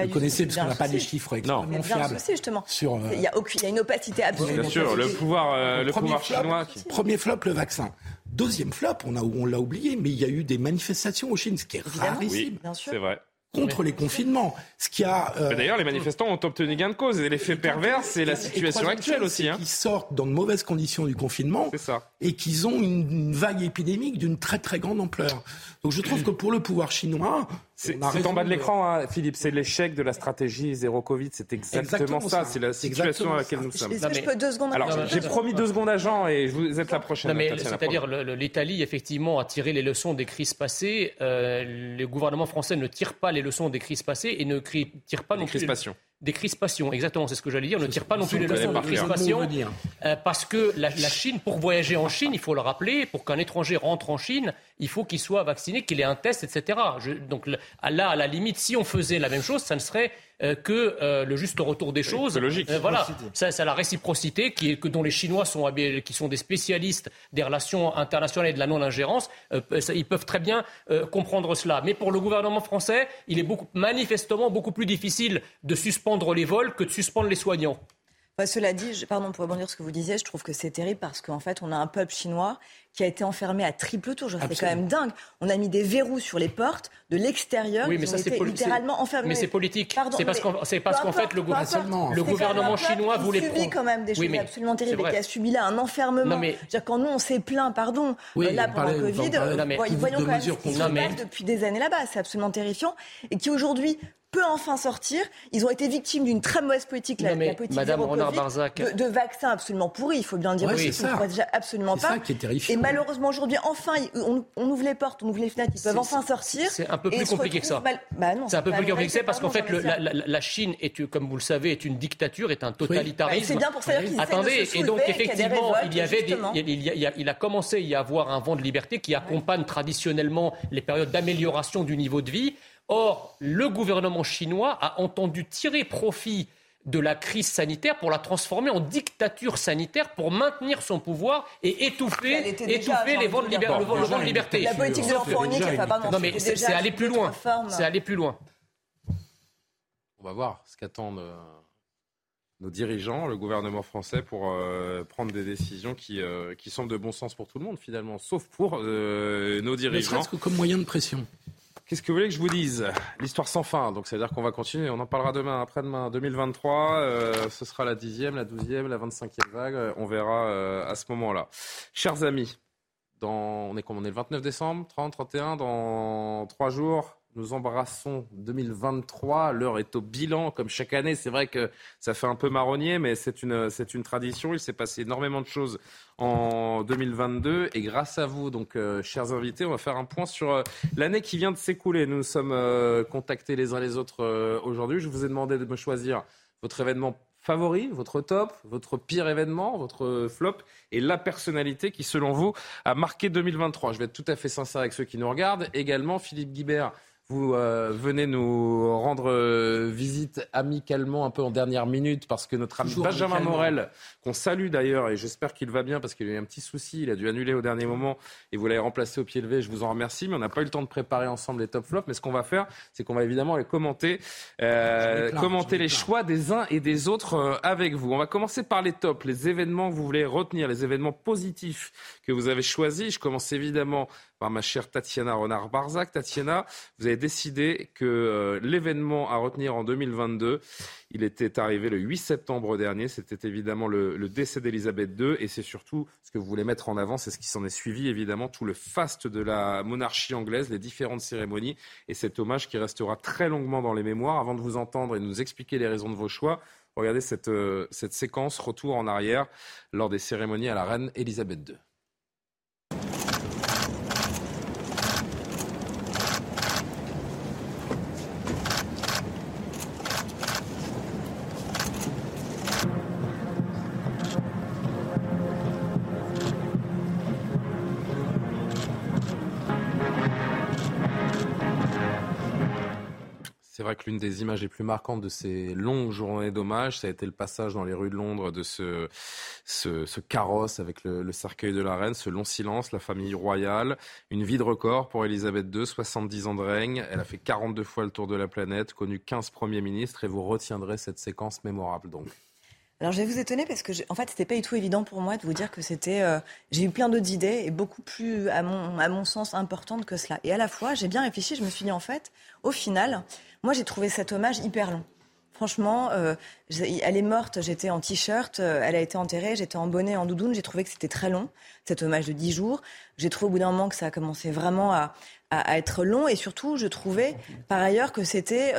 S6: connaissez, parce qu'on n'a pas les chiffres extrêmement fiables.
S8: justement. Sur, euh, il, y a il, y a une opacité absolue.
S1: Bien sûr, le pouvoir, euh, le pouvoir chinois.
S6: Premier flop, le vaccin. Deuxième flop, on, a, on l'a oublié, mais il y a eu des manifestations au Chine, ce qui est rarissime.
S1: Oui, c'est vrai
S6: contre les confinements. Ce qui a.
S1: Euh, D'ailleurs, les manifestants ont obtenu gain de cause. Et l'effet pervers, c'est la situation actuelle aussi.
S6: Hein. Ils sortent dans de mauvaises conditions du confinement.
S1: Ça.
S6: Et qu'ils ont une, vague épidémique d'une très très grande ampleur. Donc je trouve que pour le pouvoir chinois.
S1: C'est en bas de l'écran, hein, Philippe. C'est l'échec de la stratégie zéro Covid. C'est exactement, ça. C'est la situation à laquelle nous sommes.
S8: Est-ce que je peux deux secondes
S1: Alors, j'ai promis deux secondes à Jean et vous êtes la prochaine.
S9: C'est-à-dire, l'Italie, effectivement, a tiré les leçons des crises passées. Euh, le gouvernement français ne tire pas les leçons des crises passées et ne tire pas non plus des crispations, exactement, c'est ce que j'allais dire. On ne tire pas non plus les leçons de crispation, euh, parce que la, Chine, pour voyager en Chine, il faut le rappeler, pour qu'un étranger rentre en Chine, il faut qu'il soit vacciné, qu'il ait un test, etc. donc là, à la limite, si on faisait la même chose, ça ne serait que euh, le juste retour des choses.
S1: C'est logique.
S9: Euh, voilà, c'est la réciprocité qui est, que dont les Chinois sont, qui sont des spécialistes des relations internationales et de la non-ingérence. ils peuvent très bien comprendre cela. Mais pour le gouvernement français, il est beaucoup, manifestement beaucoup plus difficile de suspendre les vols que de suspendre les soignants.
S8: Bah, cela dit, pardon pour rebondir sur ce que vous disiez, je trouve que c'est terrible parce qu'en fait, on a un peuple chinois qui a été enfermé à triple tour. C'est quand même dingue. On a mis des verrous sur les portes de l'extérieur.
S9: Oui, mais ça c'est littéralement enfermés. Mais c'est politique. C'est parce qu'en qu'en fait le, gouvernement, le gouvernement chinois voulait
S8: prendre. subi quand même des choses absolument terribles et qui a subi là un enfermement. mais... quand nous on s'est plaint, pardon, euh, là pendant le Covid, voyons quand même ce qui se passe depuis des années là-bas. C'est absolument terrifiant et qui aujourd'hui peut enfin sortir. Ils ont été victimes d'une très mauvaise politique, la, politique
S9: Madame Renard Barzac.
S8: De, vaccins absolument pourris, il faut bien dire
S6: aussi,
S8: ça. déjà absolument pas.
S6: Ça qui est terrifiant.
S8: Et malheureusement aujourd'hui, enfin, on, ouvre les portes, on ouvre les fenêtres, ils peuvent enfin sortir.
S9: C'est un peu plus compliqué que ça. Bah c'est un peu plus compliqué que ça parce qu'en fait, la, Chine est, comme vous le savez, est une dictature, est un totalitarisme.
S8: c'est bien pour ça qu'ils
S9: Attendez, et donc effectivement, il y avait, il a commencé à y avoir un vent de liberté qui accompagne traditionnellement les périodes d'amélioration du niveau de vie. Or, le gouvernement chinois a entendu tirer profit de la crise sanitaire pour la transformer en dictature sanitaire pour maintenir son pouvoir et étouffer, étouffer les vents de, liberté.
S8: La politique de l'enfant unique,
S9: Non, mais c'est aller plus loin. C'est aller plus loin.
S1: On va voir ce qu'attendent euh, nos dirigeants, le gouvernement français, pour euh, prendre des décisions qui, euh, qui semblent de bon sens pour tout le monde, finalement, sauf pour nos dirigeants.
S6: Mais que comme moyen de pression.
S1: Qu'est-ce que vous voulez que je vous dise? L'histoire sans fin. Donc, c'est-à-dire qu'on va continuer. On en parlera demain, après-demain, 2023. Euh, ce sera la dixième, la douzième, la vingt-cinquième vague. On verra euh, à ce moment-là. Chers amis, on est on est le 29 décembre, 30, 31, dans trois jours. Nous embrassons 2023. L'heure est au bilan, comme chaque année. C'est vrai que ça fait un peu marronnier, mais c'est une, c'est une tradition. Il s'est passé énormément de choses en 2022. Et grâce à vous, donc, euh, chers invités, on va faire un point sur euh, l'année qui vient de s'écouler. Nous nous sommes euh, contactés les uns les autres aujourd'hui. Je vous ai demandé de me choisir votre événement favori, votre top, votre pire événement, votre flop et la personnalité qui, selon vous, a marqué 2023. Je vais être tout à fait sincère avec ceux qui nous regardent. Également, Philippe Guibert vous euh, venez nous rendre euh, visite amicalement un peu en dernière minute parce que notre ami Benjamin Morel, qu'on salue d'ailleurs et j'espère qu'il va bien parce qu'il a eu un petit souci, il a dû annuler au dernier moment et vous l'avez remplacé au pied levé, je vous en remercie, mais on n'a pas eu le temps de préparer ensemble les top flops, mais ce qu'on va faire, c'est qu'on va évidemment les commenter, euh, commenter les choix des uns et des autres avec vous. On va commencer par les tops, les événements que vous voulez retenir, les événements positifs que vous avez choisis. Je commence évidemment par ma chère Tatiana Renard-Barzac. Tatiana, vous avez décidé que euh, l'événement à retenir en 2022, il était arrivé le 8 septembre dernier. C'était évidemment le, décès d'Elisabeth II et c'est surtout ce que vous voulez mettre en avant, c'est ce qui s'en est suivi évidemment, tout le faste de la monarchie anglaise, les différentes cérémonies et cet hommage qui restera très longuement dans les mémoires. Avant de vous entendre et de nous expliquer les raisons de vos choix, regardez cette, euh, séquence retour en arrière lors des cérémonies à la reine Elisabeth II. L'une des images les plus marquantes de ces longues journées d'hommage, ça a été le passage dans les rues de Londres de ce, ce, carrosse avec le, cercueil de la reine, ce long silence, la famille royale, une vie de record pour Elisabeth II, 70 ans de règne. Elle a fait 42 fois le tour de la planète, connu 15 premiers ministres et vous retiendrez cette séquence mémorable donc.
S8: Alors je vais vous étonner parce que en fait c'était pas du tout évident pour moi de vous dire que c'était euh, j'ai eu plein d'autres idées et beaucoup plus à mon à mon sens importantes que cela. Et à la fois j'ai bien réfléchi, je me suis dit en fait au final moi, j'ai trouvé cet hommage hyper long. Franchement, euh, elle est morte, j'étais en t-shirt, euh, elle a été enterrée, j'étais en bonnet, en doudoune, j'ai trouvé que c'était très long, cet hommage de 10 jours. J'ai trouvé au bout d'un moment que ça a commencé vraiment à, être long et surtout, je trouvais par ailleurs que c'était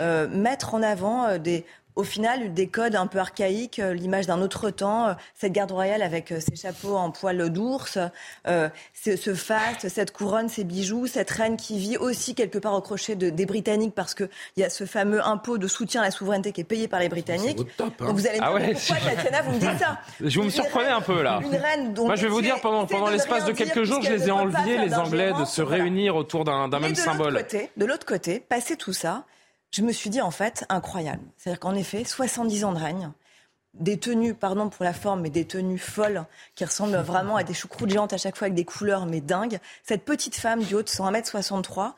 S8: euh, mettre en avant des, au final des codes un peu archaïques, euh, l'image d'un autre temps, euh, cette garde royale avec euh, ses chapeaux en poil d'ours, ce faste, cette couronne, ces bijoux, cette reine qui vit aussi quelque part au crochet des Britanniques parce qu'il y a ce fameux impôt de soutien à la souveraineté qui est payé par les Britanniques.
S1: Top, hein.
S8: Donc vous allez me
S1: ah
S8: dire pourquoi, Tatiana, vous me dites ça
S1: Je me surprenais un peu là. Moi, je vais vous dire, pendant, pendant l'espace de quelques jours, je les ai enviés, les Anglais, de se réunir autour d'un même symbole.
S8: de l'autre côté, passer tout ça, je me suis dit en fait incroyable. C'est-à-dire qu'en effet, 70 ans de règne, des tenues, pardon pour la forme, mais des tenues folles qui ressemblent vraiment à des choucroutes géantes à chaque fois avec des couleurs mais dingues. Cette petite femme du haut de 101m63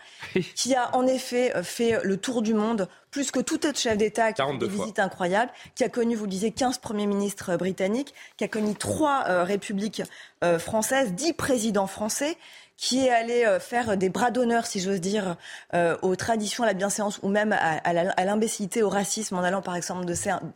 S8: qui a en effet euh, fait le tour du monde plus que tout autre chef d'État qui a des visites incroyables, qui a connu, vous le disiez, 15 premiers ministres britanniques, qui a connu trois euh, républiques euh, françaises, 10 présidents français, qui est allé euh, faire des bras d'honneur, si j'ose dire, euh, aux traditions, à la bienséance ou même à, l'imbécilité, au racisme, en allant par exemple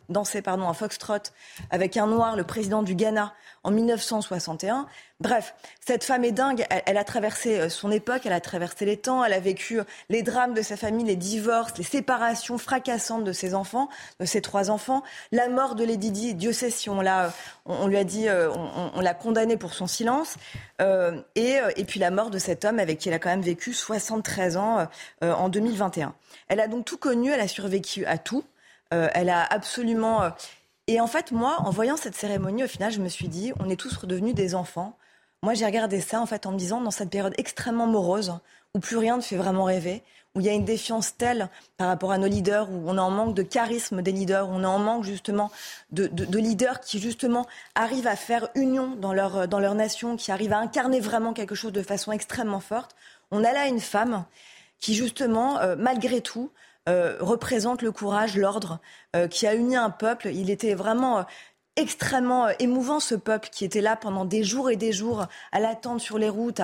S8: danser pardon, un foxtrot avec un noir, le président du Ghana, en 1961. Bref, cette femme est dingue. Elle, a traversé euh, son époque, elle a traversé les temps, elle a vécu les drames de sa famille, les divorces, les séparations fracassantes de ses enfants, de ses trois enfants, la mort de Lady Di. Dieu sait si on l'a, on, lui a dit, euh, on, l'a condamné pour son silence. Euh, et, et, puis la mort de cet homme avec qui elle a quand même vécu 73 ans en 2021. Elle a donc tout connu, elle a survécu à tout. elle a absolument et en fait, moi, en voyant cette cérémonie, au final, je me suis dit, on est tous redevenus des enfants. Moi, j'ai regardé ça en fait en me disant, dans cette période extrêmement morose, où plus rien ne fait vraiment rêver, où il y a une défiance telle par rapport à nos leaders, où on est en manque de charisme des leaders, où on est en manque justement de, leaders qui justement arrivent à faire union dans leur, dans leur nation, qui arrivent à incarner vraiment quelque chose de façon extrêmement forte. On a là une femme qui justement, euh, malgré tout, euh, représente le courage, l'ordre, euh, qui a uni un peuple. Il était vraiment extrêmement euh, émouvant ce peuple qui était là pendant des jours et des jours à l'attente sur les routes,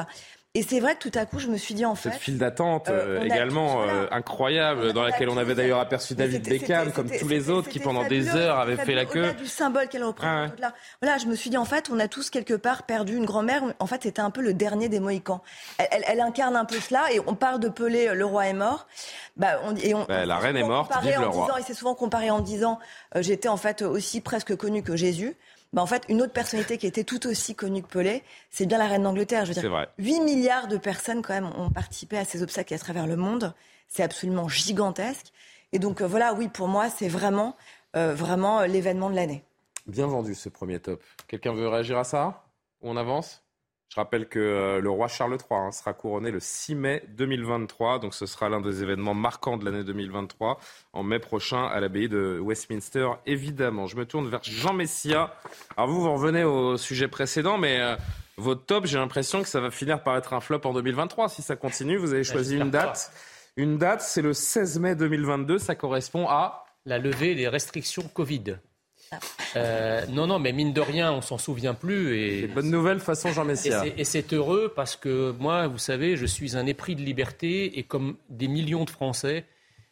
S8: et c'est vrai que tout à coup, je me suis dit en fait.
S1: Cette file d'attente euh, euh, également euh, incroyable, dans laquelle on avait d'ailleurs aperçu David Beckham, comme tous les autres, qui pendant des heures avaient fait la queue.
S8: du symbole qu'elle représente. Ah voilà, je me suis dit en fait, on a tous quelque part perdu une grand-mère. En fait, c'était un peu le dernier des Mohicans. Elle, elle, incarne un peu cela, et on parle de Pelé, le roi est mort.
S1: Bah, on, et on, bah, la reine est morte, vive le roi.
S8: Disant, et c'est souvent comparé en disant, j'étais en fait aussi presque connu que Jésus. Bah, en fait, une autre personnalité qui était tout aussi connue que Pelé, c'est bien la reine d'Angleterre. Je veux dire, 8 milliards de personnes quand même ont participé à ces obsèques à travers le monde. C'est absolument gigantesque. Et donc euh, voilà, oui, pour moi, c'est vraiment, euh, vraiment euh, l'événement de l'année.
S1: Bien vendu ce premier top. Quelqu'un veut réagir à ça? On avance? Je rappelle que euh, le roi Charles III hein, sera couronné le 6 mai 2023, donc ce sera l'un des événements marquants de l'année 2023, en mai prochain à l'abbaye de Westminster, évidemment. Je me tourne vers Jean Messia. Alors vous, vous revenez au sujet précédent, mais euh, votre top, j'ai l'impression que ça va finir par être un flop en 2023. Si ça continue, vous avez choisi une date. Une date, c'est le 16 mai 2022, ça correspond à...
S9: La levée des restrictions Covid. Euh, non, non, mais mine de rien, on s'en souvient plus. Et
S1: bonne nouvelle façon Jean Messia.
S9: Et c'est heureux parce que moi, vous savez, je suis un épris de liberté et comme des millions de Français,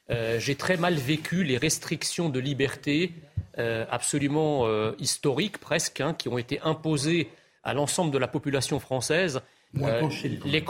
S9: euh, j'ai très mal vécu les restrictions de liberté euh, absolument historiques presque, hein, qui ont été imposées à l'ensemble de la population française
S6: euh,
S9: les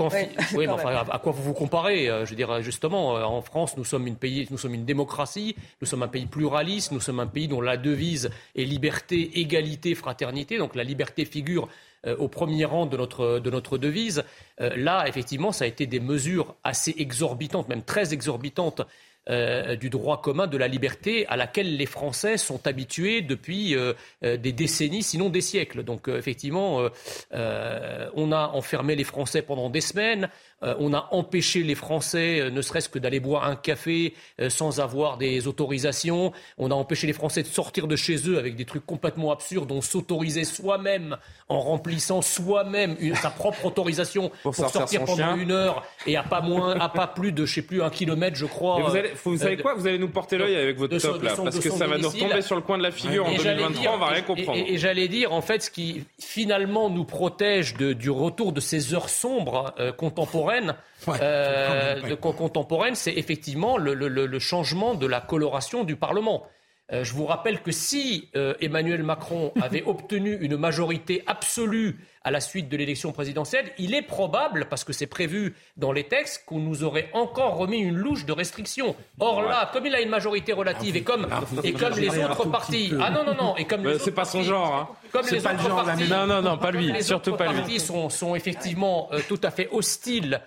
S9: oui, mais enfin, à quoi vous vous comparez euh, Je dirais justement, euh, en France, nous sommes, une pays, nous sommes une démocratie, nous sommes un pays pluraliste, nous sommes un pays dont la devise est liberté, égalité, fraternité. Donc la liberté figure au premier rang de notre, de notre devise. là, effectivement, ça a été des mesures assez exorbitantes, même très exorbitantes, euh, du droit commun de la liberté à laquelle les Français sont habitués depuis euh, euh, des décennies, sinon des siècles. Donc effectivement, on a enfermé les Français pendant des semaines, on a empêché les Français, euh, ne serait-ce que d'aller boire un café euh, sans avoir des autorisations. On a empêché les Français de sortir de chez eux avec des trucs complètement absurdes. On s'autorisait soi-même en remplissant soi-même sa propre autorisation pour, sortir pendant une heure et à pas moins, à pas plus de, je sais plus, un kilomètre, je crois.
S1: vous, allez, vous savez quoi? Vous allez nous porter l'œil avec votre top là, parce que ça va nous retomber sur le coin de la figure en 2023. on va rien comprendre.
S9: Et, j'allais dire, en fait, ce qui finalement nous protège du retour de ces heures sombres contemporaines euh, de, contemporaine, c'est effectivement le, changement de la coloration du Parlement. Euh, je vous rappelle que si euh, Emmanuel Macron avait obtenu une majorité absolue à la suite de l'élection présidentielle, il est probable, parce que c'est prévu dans les textes, qu'on nous aurait encore remis une louche de restrictions. Or là, comme il a une majorité relative et comme, et comme les autres partis, ah non non non, et comme
S1: c'est pas son genre, hein.
S9: Comme les pas
S1: genre,
S9: partis,
S1: non non non, pas lui, surtout pas lui.
S9: partis sont, sont effectivement tout à fait hostiles euh,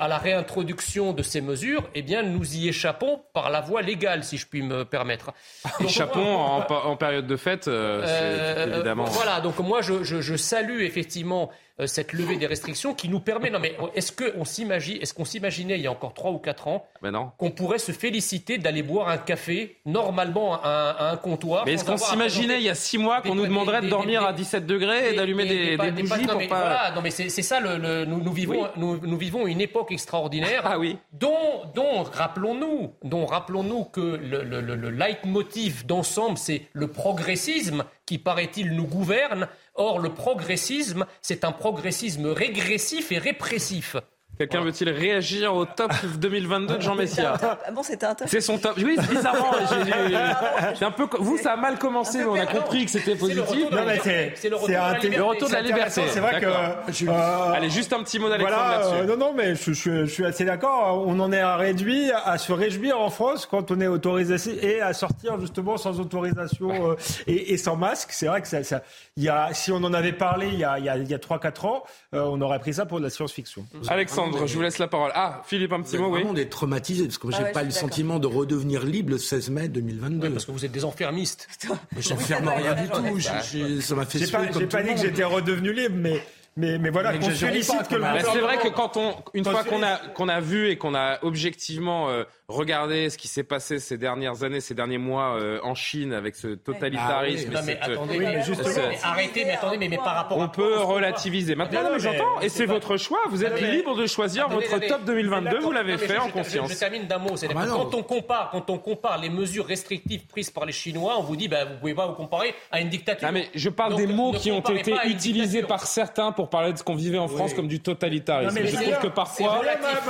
S9: à la réintroduction de ces mesures, eh bien, nous y échappons par la voie légale, si je puis me permettre.
S1: échappons en, période de fête, euh, euh, évidemment.
S9: voilà, donc moi, je, je salue effectivement euh, cette levée des restrictions qui nous permet. Non, mais est-ce qu'on s'imagine, est-ce qu'on s'imaginait il y a encore trois ou quatre ans
S1: ben
S9: qu'on pourrait se féliciter d'aller boire un café normalement à un, comptoir
S1: Mais est-ce qu'on s'imaginait il y a six mois qu'on nous demanderait de dormir à 17 degrés et d'allumer des, bougies
S9: non,
S1: mais,
S9: pas... non, mais c'est ça. Le, nous, vivons, nous, vivons une époque extraordinaire.
S1: Ah oui.
S9: Dont, dont rappelons-nous, dont rappelons-nous que le, le, le leitmotiv d'ensemble, c'est le progressisme qui, paraît-il, nous gouverne. Or, le progressisme, c'est un progressisme régressif et répressif.
S1: Quelqu'un veut-il réagir au top 2022 de Jean Messia
S8: ah bon, c'était un top.
S1: C'est son top. Oui, c'est bizarrement. C'est un peu. Vous, ça a mal commencé, mais on a compris que c'était positif.
S9: Non, mais c'est le, retour de la liberté.
S1: C'est vrai que. Euh, Allez, juste un petit mot d'Alexandre voilà, là-dessus.
S10: Euh, non, non, mais je, je, je, suis assez d'accord. On en est à réduit à se réjouir en France quand on est autorisé et à sortir justement sans autorisation euh, et, et, sans masque. C'est vrai que ça, ça, il y a, si on en avait parlé il y a, il y a, il y a 3-4 ans, on aurait pris ça pour de la science-fiction.
S1: Alexandre je vous laisse la parole. Ah, Philippe, un petit mot, oui.
S6: On est traumatisé parce que j'ai ah pas le sentiment de redevenir libre le 16 mai 2022.
S9: parce que vous êtes des enfermistes.
S6: Mais j'enferme rien du tout. ça m'a fait. J'ai
S10: pas, pas dit que j'étais redevenu libre, mais mais, mais voilà, qu'on félicite que le
S1: C'est vrai que quand on, une fois qu'on a, qu'on a vu et qu'on a objectivement euh, regardé ce qui s'est passé ces dernières années, ces derniers mois euh, en Chine avec ce totalitarisme.
S9: Ah, mais attendez, mais justement, arrêtez, mais attendez, mais, mais par rapport.
S1: On peut relativiser. Maintenant, non, mais j'entends, et c'est votre choix. Vous êtes libre de choisir votre top 2022. Vous l'avez fait en conscience.
S9: Je termine d'un mot. C'est ah, quand on compare, quand on compare les mesures restrictives prises par les Chinois, on vous dit, bah, vous pouvez pas vous comparer à une dictature.
S1: Ah, mais je parle des mots qui ont été utilisés par certains pour parler de ce qu'on vivait en France comme du totalitarisme. mais je trouve que parfois.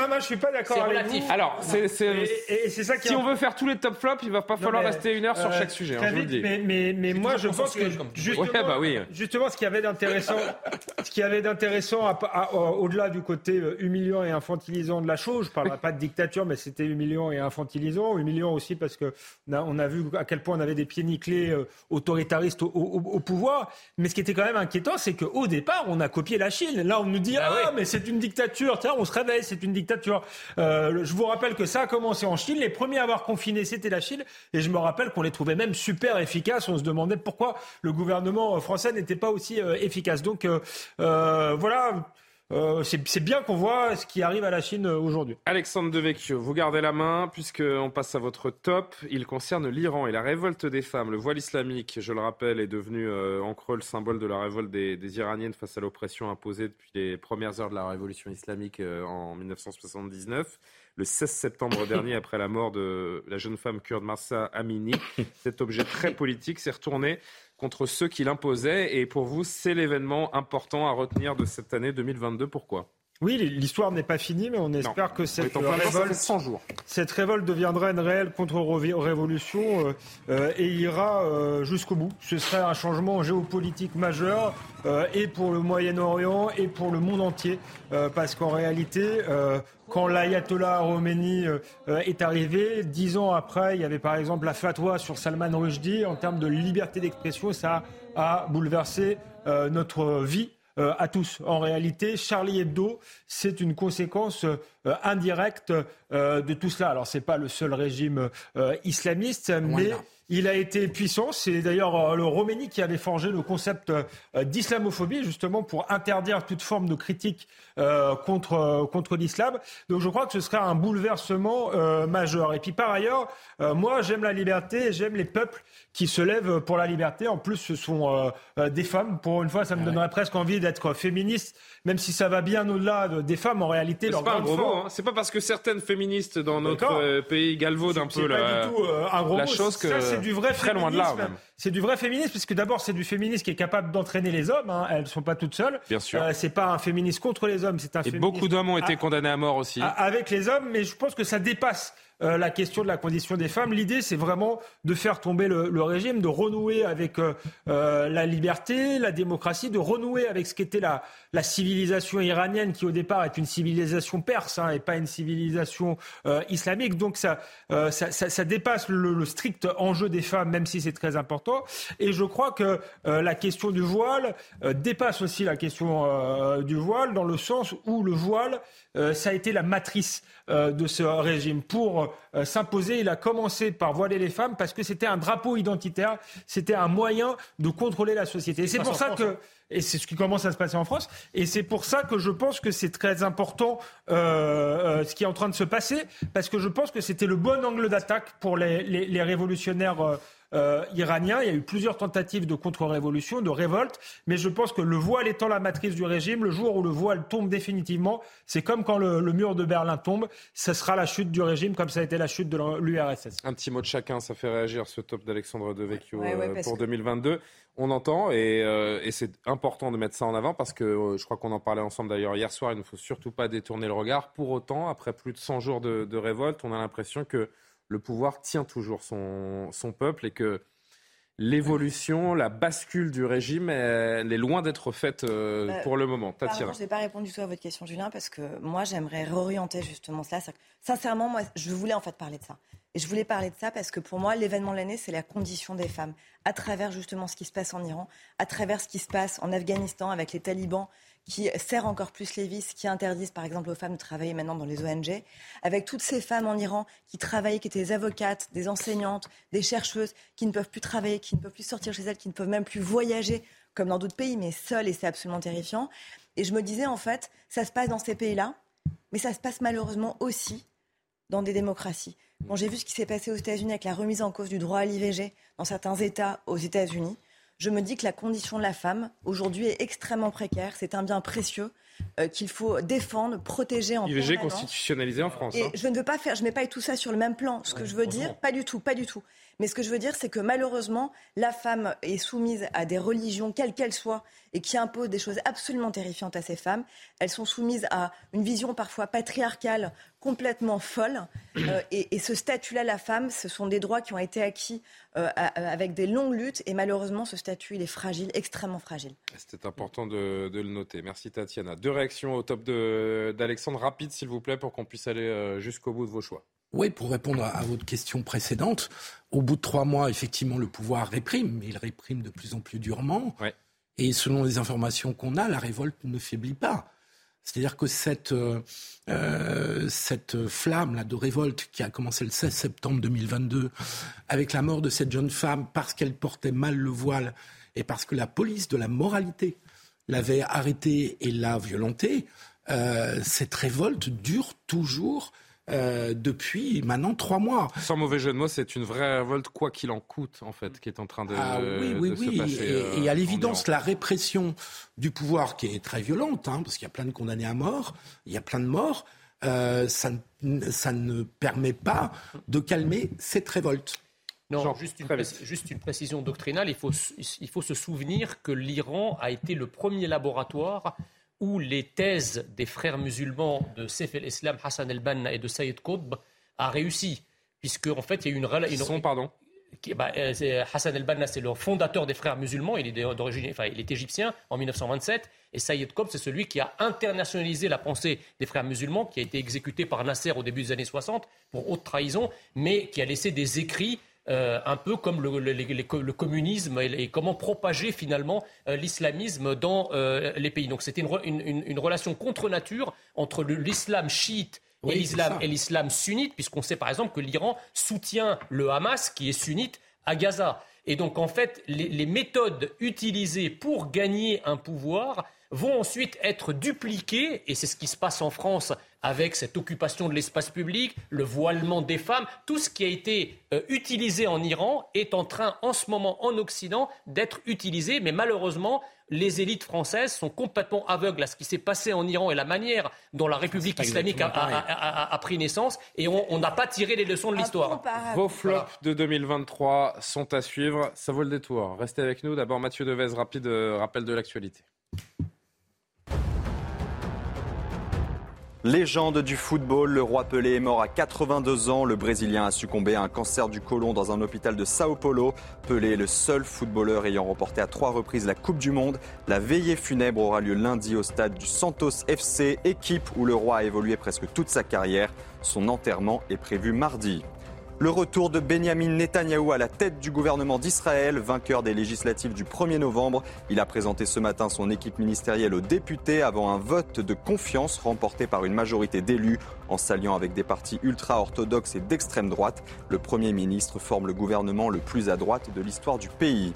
S10: Moi, je suis pas d'accord avec vous.
S1: Alors, c'est, ça qui si on veut faire tous les top flops, il va pas falloir rester une heure sur euh, chaque sujet. Hein, je
S10: dis. Mais, mais, mais moi, je pense que justement, bah oui. justement, ce qu'il y avait d'intéressant, ce qu'il y avait d'intéressant au-delà du côté euh, humiliant et infantilisant de la chose, je parlerai pas de dictature, mais c'était humiliant et infantilisant. Humiliant aussi parce que on a, vu à quel point on avait des pieds nickelés euh, autoritaristes au, au pouvoir. Mais ce qui était quand même inquiétant, c'est qu'au départ, on a copié la Chine. Là, on nous dit bah ah mais c'est une dictature. Tiens, on se réveille, c'est une dictature. Euh, je vous rappelle que ça a commencé en Chine. Les premiers à avoir confiné, c'était la Chine. Et je me rappelle qu'on les trouvait même super efficaces. On se demandait pourquoi le gouvernement français n'était pas aussi euh, efficace. Donc euh, voilà. Euh, c'est bien qu'on voit ce qui arrive à la Chine euh, aujourd'hui.
S1: Alexandre Devecchio, vous gardez la main puisqu'on passe à votre top. Il concerne l'Iran et la révolte des femmes. Le voile islamique, je le rappelle, est devenu euh, en creux le symbole de la révolte des, des Iraniennes face à l'oppression imposée depuis les premières heures de la révolution islamique en 1979 le 16 septembre dernier, après la mort de la jeune femme kurde Marsa Amini. Cet objet très politique s'est retourné contre ceux qui l'imposaient. Et pour vous, c'est l'événement important à retenir de cette année 2022. Pourquoi?
S10: Oui, l'histoire n'est pas finie, mais on espère que cette révolte, cette révolte deviendra une réelle contre-révolution euh, euh, et ira euh, jusqu'au bout. Ce serait un changement géopolitique majeur et pour le Moyen-Orient et pour le monde entier, parce qu'en réalité, quand l'ayatollah Khomeini est arrivé, dix ans après, il y avait par exemple la fatwa sur Salman Rushdie. En termes de liberté d'expression, ça a bouleversé notre vie euh, à tous. En réalité, Charlie Hebdo, c'est une conséquence euh, indirecte euh, de tout cela. Alors, c'est pas le seul régime islamiste, mais Il a été puissant. C'est d'ailleurs euh, le Roménie qui avait forgé le concept euh, d'islamophobie, justement pour interdire toute forme de critique euh, contre, contre l'islam. Donc je crois que ce sera un bouleversement majeur. Et puis par ailleurs, moi j'aime la liberté, j'aime les peuples qui se lèvent pour la liberté. En plus, ce sont des femmes. Pour une fois, ça me donnerait presque envie d'être féministe, même si ça va bien au-delà des femmes. En réalité,
S1: c'est pas un gros mot. Hein. C'est pas parce que certaines féministes dans notre pays galvaudent un peu la, la chose que
S10: c'est du vrai Très loin de là, C'est du vrai féminisme, puisque d'abord, c'est du féminisme qui est capable d'entraîner les hommes. Hein. Elles ne sont pas toutes seules.
S1: Bien sûr.
S10: Euh, c'est pas un féminisme contre les hommes, c'est un
S1: Et beaucoup d'hommes ont été condamnés à mort aussi.
S10: Avec les hommes, mais je pense que ça dépasse euh, la question de la condition des femmes. L'idée, c'est vraiment de faire tomber le, régime, de renouer avec euh, euh, la liberté, la démocratie, de renouer avec ce qu'était la, la civilisation iranienne, qui au départ est une civilisation perse hein, et pas une civilisation islamique. Donc ça, ça, ça, dépasse le, le, strict enjeu des femmes, même si c'est très important. Et je crois que la question du voile dépasse aussi la question du voile, dans le sens où le voile, ça a été la matrice de ce régime pour euh, s'imposer. Il a commencé par voiler les femmes parce que c'était un drapeau identitaire, c'était un moyen de contrôler la société. Et c'est pour ça que hein. et c'est ce qui commence à se passer en France. Et c'est pour ça que je pense que c'est très important euh, euh, ce qui est en train de se passer, parce que je pense que c'était le bon angle d'attaque pour les, les révolutionnaires euh, iranien. Il y a eu plusieurs tentatives de contre-révolution, de révolte, mais je pense que le voile étant la matrice du régime, le jour où le voile tombe définitivement, c'est comme quand le, mur de Berlin tombe, ce sera la chute du régime comme ça a été la chute de l'URSS.
S1: Un petit mot de chacun, ça fait réagir ce top d'Alexandre Devecchio euh, pour 2022 on entend euh, et, c'est important de mettre ça en avant parce que je crois qu'on en parlait ensemble d'ailleurs hier soir, il ne faut surtout pas détourner le regard. Pour autant, après plus de 100 jours de révolte, on a l'impression que le pouvoir tient toujours son, peuple et que l'évolution, la bascule du régime, elle est loin d'être faite euh, bah, pour le moment.
S8: Tatiana. Je n'ai pas répondu tout à votre question, Julien, parce que moi, j'aimerais réorienter justement cela. Sincèrement, moi, je voulais en fait parler de ça. Et je voulais parler de ça parce que pour moi, l'événement de l'année, c'est la condition des femmes, à travers justement ce qui se passe en Iran, à travers ce qui se passe en Afghanistan avec les talibans qui serrent encore plus les vis, qui interdisent par exemple aux femmes de travailler maintenant dans les ONG, avec toutes ces femmes en Iran qui travaillaient, qui étaient des avocates, des enseignantes, des chercheuses, qui ne peuvent plus travailler, qui ne peuvent plus sortir chez elles, qui ne peuvent même plus voyager comme dans d'autres pays, mais seules, et c'est absolument terrifiant. Et je me disais, en fait, ça se passe dans ces pays-là, mais ça se passe malheureusement aussi dans des démocraties. Quand j'ai vu ce qui s'est passé aux États-Unis avec la remise en cause du droit à l'IVG dans certains États aux États-Unis, je me dis que la condition de la femme aujourd'hui est extrêmement précaire. C'est un bien précieux euh, qu'il faut défendre, protéger en
S1: IVG constitutionnalisé en France.
S8: Et hein. je ne veux pas faire, je mets pas tout ça sur le même plan. Ce que je veux dire, pas du tout, pas du tout. Mais ce que je veux dire, c'est que malheureusement, la femme est soumise à des religions, quelles qu'elles soient, et qui imposent des choses absolument terrifiantes à ces femmes. Elles sont soumises à une vision parfois patriarcale complètement folle. Euh, et, ce statut-là, la femme, ce sont des droits qui ont été acquis euh, avec des longues luttes. Et malheureusement, ce statut, il est fragile, extrêmement fragile.
S1: C'était important de, le noter. Merci Tatiana. Deux réactions au top d'Alexandre. Rapide, s'il vous plaît, pour qu'on puisse aller euh, jusqu'au bout de vos choix.
S6: Oui, pour répondre à votre question précédente, au bout de trois mois, effectivement, le pouvoir réprime, mais il réprime de plus en plus durement. Et selon les informations qu'on a, la révolte ne faiblit pas. C'est-à-dire que cette, euh, euh, cette flamme là de révolte qui a commencé le 16 septembre 2022 avec la mort de cette jeune femme parce qu'elle portait mal le voile et parce que la police de la moralité l'avait arrêtée et l'a violentée, euh, cette révolte dure toujours euh, depuis maintenant trois mois.
S1: Sans mauvais jeu de mots, c'est une vraie révolte, quoi qu'il en coûte, en fait, qui est en train de,
S6: ah, oui, oui, oui. Et, et, à euh, l'évidence, la répression du pouvoir, qui est très violente, hein, parce qu'il y a plein de condamnés à mort, il y a plein de morts, euh, ça, ça ne permet pas de calmer cette révolte.
S9: Non, juste, une juste, une précision doctrinale. Il faut, il faut se souvenir que l'Iran a été le premier laboratoire où les thèses des frères musulmans de Saif el-Islam, Hassan el-Banna et de Sayyid Qutb a réussi. Puisque, en fait, il y a eu une.
S1: Ils sont, pardon
S9: bah, euh, Hassan el-Banna, c'est le fondateur des frères musulmans. Il est d'origine, enfin, il est égyptien en 1927. Et Sayyid Qutb, c'est celui qui a internationalisé la pensée des frères musulmans, qui a été exécuté par Nasser au début des années 60 pour haute trahison, mais qui a laissé des écrits euh, un peu comme le, communisme et, comment propager finalement euh, l'islamisme dans euh, les pays. Donc c'était une, relation contre nature entre l'islam chiite et l'islam sunnite, puisqu'on sait par exemple que l'Iran soutient le Hamas, qui est sunnite, à Gaza. Et donc, en fait, les, méthodes utilisées pour gagner un pouvoir vont ensuite être dupliquées, et c'est ce qui se passe en France avec cette occupation de l'espace public, le voilement des femmes, tout ce qui a été euh, utilisé en Iran est en train en ce moment en Occident d'être utilisé, mais malheureusement, les élites françaises sont complètement aveugles à ce qui s'est passé en Iran et la manière dont la République islamique a, pris naissance et on n'a pas tiré les leçons de l'histoire.
S1: Vos flops de 2023 sont à suivre. Ça vaut le détour. Restez avec nous. D'abord, Mathieu Devez, rapide euh, rappel de l'actualité.
S2: Légende du football, le roi Pelé est mort à 82 ans. Le Brésilien a succombé à un cancer du côlon dans un hôpital de Sao Paulo. Pelé est le seul footballeur ayant remporté à trois reprises la Coupe du Monde. La veillée funèbre aura lieu lundi au stade du Santos FC, équipe où le roi a évolué presque toute sa carrière. Son enterrement est prévu mardi. Le retour de Benjamin Netanyahou à la tête du gouvernement d'Israël, vainqueur des législatives du 1er novembre. Il a présenté ce matin son équipe ministérielle aux députés avant un vote de confiance remporté par une majorité d'élus. En s'alliant avec des partis ultra-orthodoxes et d'extrême droite, le Premier ministre forme le gouvernement le plus à droite de l'histoire du pays.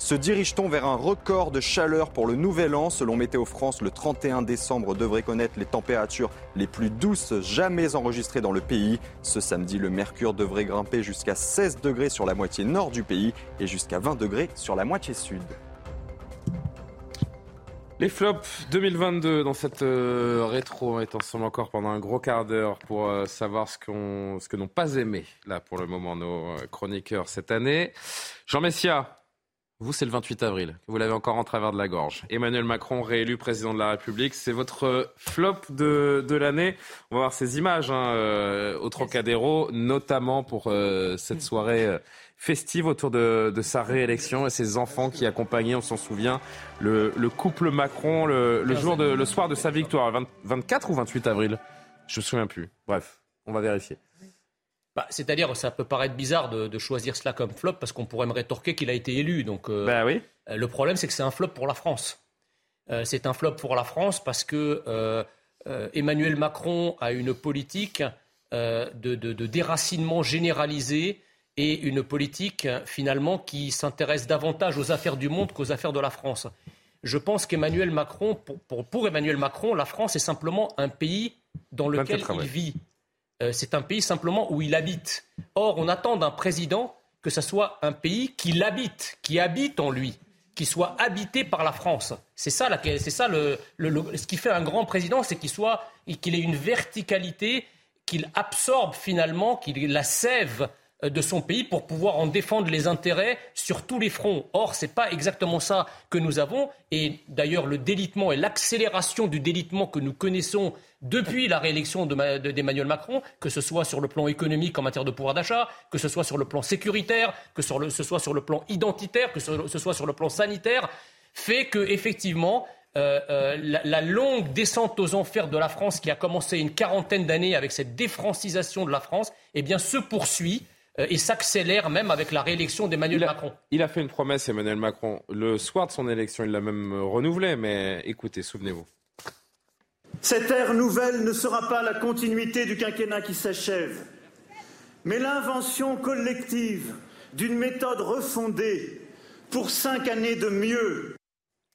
S2: Se dirige-t-on vers un record de chaleur pour le nouvel an Selon Météo France, le 31 décembre devrait connaître les températures les plus douces jamais enregistrées dans le pays. Ce samedi, le mercure devrait grimper jusqu'à 16 degrés sur la moitié nord du pays et jusqu'à 20 degrés sur la moitié sud.
S1: Les flops 2022 dans cette euh, rétro, on est ensemble encore pendant un gros quart d'heure pour euh, savoir ce, qu'on, ce que n'ont pas aimé, là pour le moment, nos euh, chroniqueurs cette année. Jean Messia, vous, c'est le 28 avril. Vous l'avez encore en travers de la gorge. Emmanuel Macron, réélu président de la République, c'est votre flop de, de l'année. On va voir ces images hein, euh, au Trocadéro, notamment pour euh, cette soirée euh, festive autour de, de, sa réélection et ses enfants qui accompagnaient, on s'en souvient, le, le couple Macron le, le, jour de, le soir de sa victoire, 24 ou 28 avril? Je me souviens plus. Bref, on va vérifier.
S9: Bah, c'est-à-dire, ça peut paraître bizarre de, choisir cela comme flop parce qu'on pourrait me rétorquer qu'il a été élu. Donc,
S1: euh, bah oui.
S9: Euh, le problème, c'est que c'est un flop pour la France. Euh, c'est un flop pour la France parce que Emmanuel Macron a une politique de, déracinement généralisé et une politique finalement qui s'intéresse davantage aux affaires du monde qu'aux affaires de la France. Je pense qu'Emmanuel Macron, pour, pour, Emmanuel Macron, la France est simplement un pays dans lequel il vit. Euh, c'est un pays simplement où il habite. Or, on attend d'un président que ce soit un pays qui l'habite, qui habite en lui, qui soit habité par la France. C'est ça, c'est ça le, ce qui fait un grand président, c'est qu'il soit, qu'il ait une verticalité, qu'il absorbe finalement, qu'il la sève de son pays pour pouvoir en défendre les intérêts sur tous les fronts. Or, ce n'est pas exactement ça que nous avons. Et d'ailleurs, le délitement et l'accélération du délitement que nous connaissons depuis la réélection d'Emmanuel Macron, que ce soit sur le plan économique en matière de pouvoir d'achat, que ce soit sur le plan sécuritaire, que ce soit sur le plan identitaire, que ce soit sur le plan sanitaire, fait que effectivement euh, euh, la, longue descente aux enfers de la France qui a commencé une quarantaine d'années avec cette défrancisation de la France, eh bien se poursuit euh, et s'accélère même avec la réélection d'Emmanuel Macron.
S1: Il a fait une promesse, Emmanuel Macron, le soir de son élection, il l'a même renouvelée, mais écoutez, souvenez-vous.
S17: Cette ère nouvelle ne sera pas la continuité du quinquennat qui s'achève, mais l'invention collective d'une méthode refondée pour cinq années de mieux.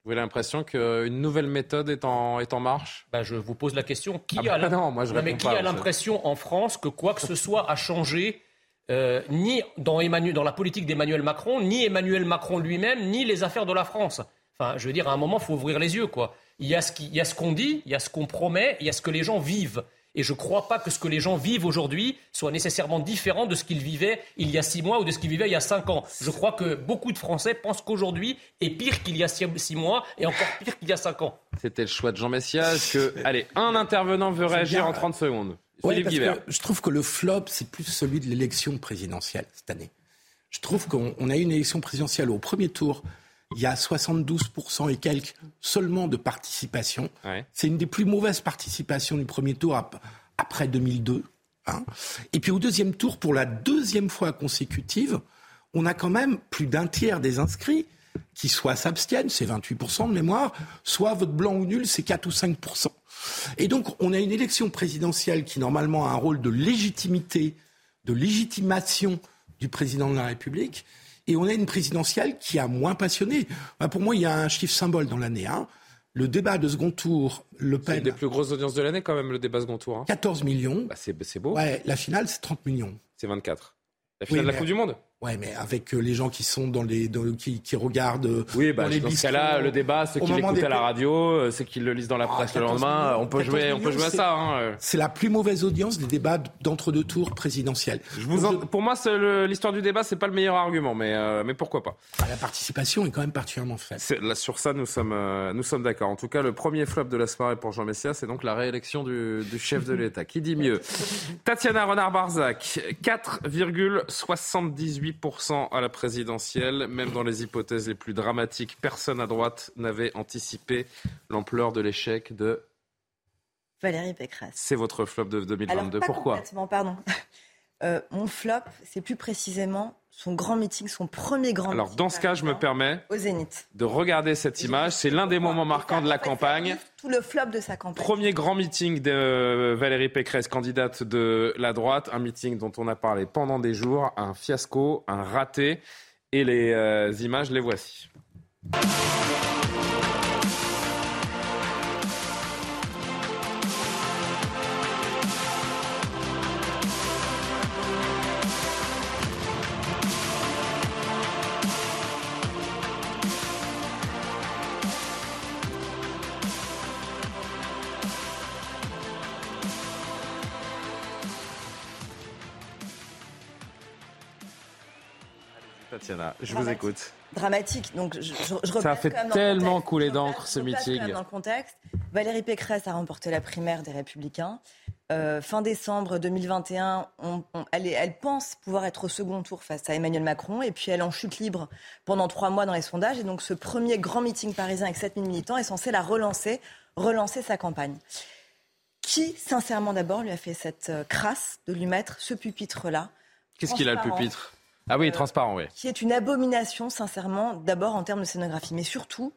S1: Vous avez l'impression qu'une nouvelle méthode est en, est en marche?
S9: Bah, Je vous pose la question. Qui
S1: ah a
S9: l'impression en France que quoi que ce soit a changé euh, ni dans, Emmanuel, dans la politique d'Emmanuel Macron, ni Emmanuel Macron lui-même, ni les affaires de la France Enfin, je veux dire, à un moment, il faut ouvrir les yeux, quoi. Il y a ce qu'on dit, il y a ce qu'on promet, il y a ce que les gens vivent. Et je ne crois pas que ce que les gens vivent aujourd'hui soit nécessairement différent de ce qu'ils vivaient il y a six mois ou de ce qu'ils vivaient il y a cinq ans. Je crois que beaucoup de Français pensent qu'aujourd'hui est pire qu'il y a six mois et encore pire qu'il y a cinq ans.
S1: C'était le choix de Jean Messias. Que, allez, un intervenant veut réagir en 30 secondes.
S6: Je trouve que le flop, c'est plus celui de l'élection présidentielle cette année. Je trouve qu'on a eu une élection présidentielle au premier tour il y a 72% et quelques seulement de participation. C'est une des plus mauvaises participations du premier tour après 2002. Hein. Et puis au deuxième tour, pour la deuxième fois consécutive, on a quand même plus d'un tiers des inscrits qui soit s'abstiennent, c'est 28% de mémoire, soit vote blanc ou nul, c'est 4 ou 5%. Et donc on a une élection présidentielle qui normalement a un rôle de légitimité, de légitimation du président de la République, Et on a une présidentielle qui a moins passionné. Pour moi, il y a un chiffre symbole dans l'année. Hein. Le débat de second tour, Le Pen.
S1: C'est une des plus grosses audiences de l'année, quand même, le débat second tour. Hein.
S6: 14 millions.
S1: Bah, c'est beau.
S6: Ouais, la finale, c'est 30 millions.
S1: C'est 24. La finale de la Coupe du Monde
S6: Ouais, mais avec euh, les gens qui sont dans les, qui, qui, regardent. Euh,
S1: oui, bah,
S6: dans,
S1: les dans ce cas-là, le débat, ceux qui l'écoutent à la radio, euh, ceux qui le lisent dans la ah, presse le lendemain, on peut jouer, on peut jouer à ça. Hein.
S6: C'est la plus mauvaise audience des débats d'entre-deux tours présidentiels.
S1: Je vous en... Pour moi, l'histoire du débat, c'est pas le meilleur argument, mais, mais pourquoi pas
S6: ah, La participation est quand même particulièrement faible.
S1: Là, sur ça, nous sommes, nous sommes d'accord. En tout cas, le premier flop de la soirée pour Jean Messia, c'est donc la réélection du, du chef de l'État. Qui dit mieux? Tatiana Renard-Barzac, 4,78% à la présidentielle. Même dans les hypothèses les plus dramatiques, personne à droite n'avait anticipé l'ampleur de l'échec de
S8: Valérie Pécresse.
S1: C'est votre flop de 2022. Pourquoi?
S8: pardon. Euh, mon flop, c'est plus précisément son grand meeting, son premier grand
S1: Alors, dans ce cas, je me permets
S8: au Zénith.
S1: de regarder cette image. C'est l'un des moments marquants de la campagne.
S8: Tout le flop de sa campagne.
S1: Premier grand meeting de Valérie Pécresse, candidate de la droite. Un meeting dont on a parlé pendant des jours. Un fiasco, un raté. Et les euh, images, les voici. Je vous écoute.
S8: Dramatique. Donc, je, je,
S1: Ça a fait tellement couler d'encre ce meeting.
S8: Dans le contexte, Valérie Pécresse a remporté la primaire des Républicains. Euh, fin décembre 2021, elle, elle, pense pouvoir être au second tour face à Emmanuel Macron. Et puis elle en chute libre pendant trois mois dans les sondages. Et donc ce premier grand meeting parisien avec 7000 militants est censé la relancer, relancer sa campagne. Qui, sincèrement d'abord, lui a fait cette euh, crasse de lui mettre ce pupitre-là
S1: Qu'est-ce qu'il a le pupitre? Ah oui, transparent, oui.
S8: Qui est une abomination, sincèrement, d'abord en termes de scénographie, mais surtout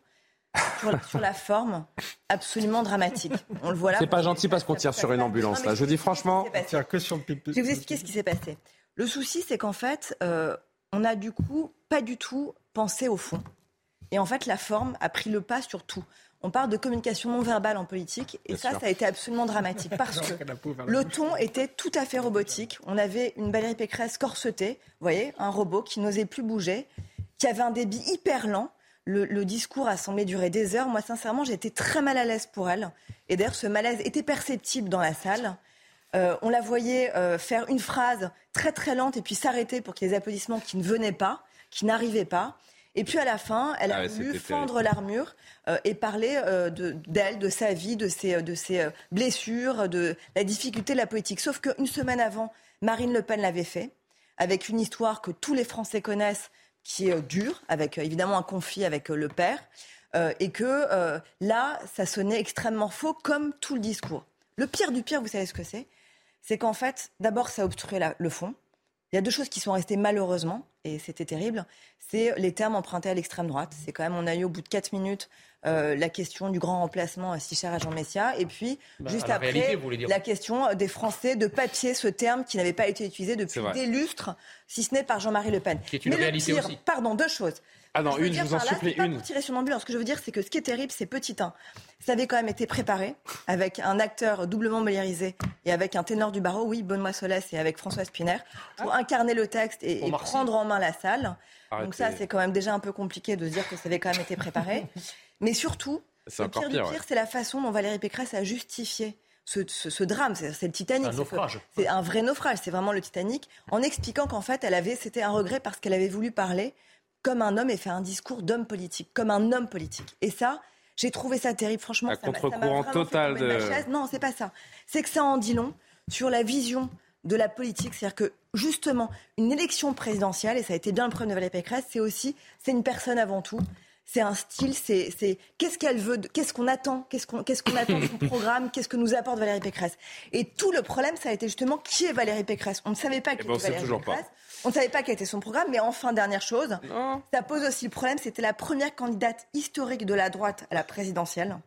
S8: sur la, forme, absolument dramatique. On le voit là.
S1: C'est pas gentil parce qu'on tire sur une ambulance, là. Je dis franchement.
S6: tire que sur le
S8: Je vais vous expliquer ce qui s'est passé. Le souci, c'est qu'en fait, euh, on a du coup pas du tout pensé au fond. Et en fait, la forme a pris le pas sur tout. On parle de communication non verbale en politique et ça, ça a été absolument dramatique parce que le ton était tout à fait robotique. On avait une Valérie Pécresse corsetée, vous voyez, un robot qui n'osait plus bouger, qui avait un débit hyper lent. Le, discours a semblé durer des heures. Moi, sincèrement, été très mal à l'aise pour elle. Et d'ailleurs, ce malaise était perceptible dans la salle. Euh, on la voyait euh, faire une phrase très très lente et puis s'arrêter pour qu'il y ait des applaudissements qui ne venaient pas, qui n'arrivaient pas. Et puis à la fin, elle a ah voulu fendre l'armure euh, et parler euh, d'elle, de, sa vie, de ses, de ses euh, blessures, de la difficulté de la politique. Sauf qu'une semaine avant, Marine Le Pen l'avait fait, avec une histoire que tous les Français connaissent, qui est dure, avec évidemment un conflit avec le père, et que là, ça sonnait extrêmement faux, comme tout le discours. Le pire du pire, vous savez ce que c'est? C'est qu'en fait, d'abord, ça a obstrué le fond. Il y a deux choses qui sont restées malheureusement, et c'était terrible, c'est les termes empruntés à l'extrême droite. C'est quand même, on a eu au bout de quatre minutes euh, la question du grand remplacement si cher à Jean Messia, et puis bah, juste après la question des Français de papier, ce terme qui n'avait pas été utilisé depuis des lustres, si ce n'est par Jean-Marie Le Pen.
S9: Qui est une Mais réalité
S8: le
S9: pire, aussi.
S8: Pardon, deux choses.
S1: Ah non, une, je vous en supplie,
S8: une. Pour tirer sur l'ambulance. Ce que je veux dire, c'est que ce qui est terrible, c'est petit 1. Ça avait quand même été préparé avec un acteur doublement molérisé et avec un ténor du barreau, oui, Benoît Solès et avec François Spinner, pour incarner le texte et, prendre en main la salle. Donc ça, c'est quand même déjà un peu compliqué de dire que ça avait quand même été préparé. Mais surtout, le pire, du pire, c'est la façon dont Valérie Pécresse a justifié ce, drame, c'est le Titanic. C'est un vrai naufrage, c'est vraiment le Titanic, en expliquant qu'en fait, elle avait, c'était un regret parce qu'elle avait voulu parler comme un homme et faire un discours d'homme politique, comme un homme politique. Et ça, j'ai trouvé ça terrible, franchement.
S1: À contre-courant total de.
S8: Non, c'est pas ça. C'est que ça en dit long sur la vision de la politique. C'est-à-dire que, justement, une élection présidentielle, et ça a été bien le problème de Valérie Pécresse, c'est aussi, c'est une personne avant tout c'est un style, c'est qu'est-ce qu'elle veut, qu'est-ce qu'on attend, qu'est-ce qu'on qu'est-ce qu'on attend de son programme, qu'est-ce que nous apporte Valérie Pécresse. Et tout le problème, ça a été justement qui est Valérie Pécresse? On ne savait pas qui
S1: eh ben,
S8: était Valérie Pécresse. On ne savait pas quel était son programme, mais enfin, dernière chose, ça pose aussi le problème, c'était la première candidate historique de la droite à la présidentielle.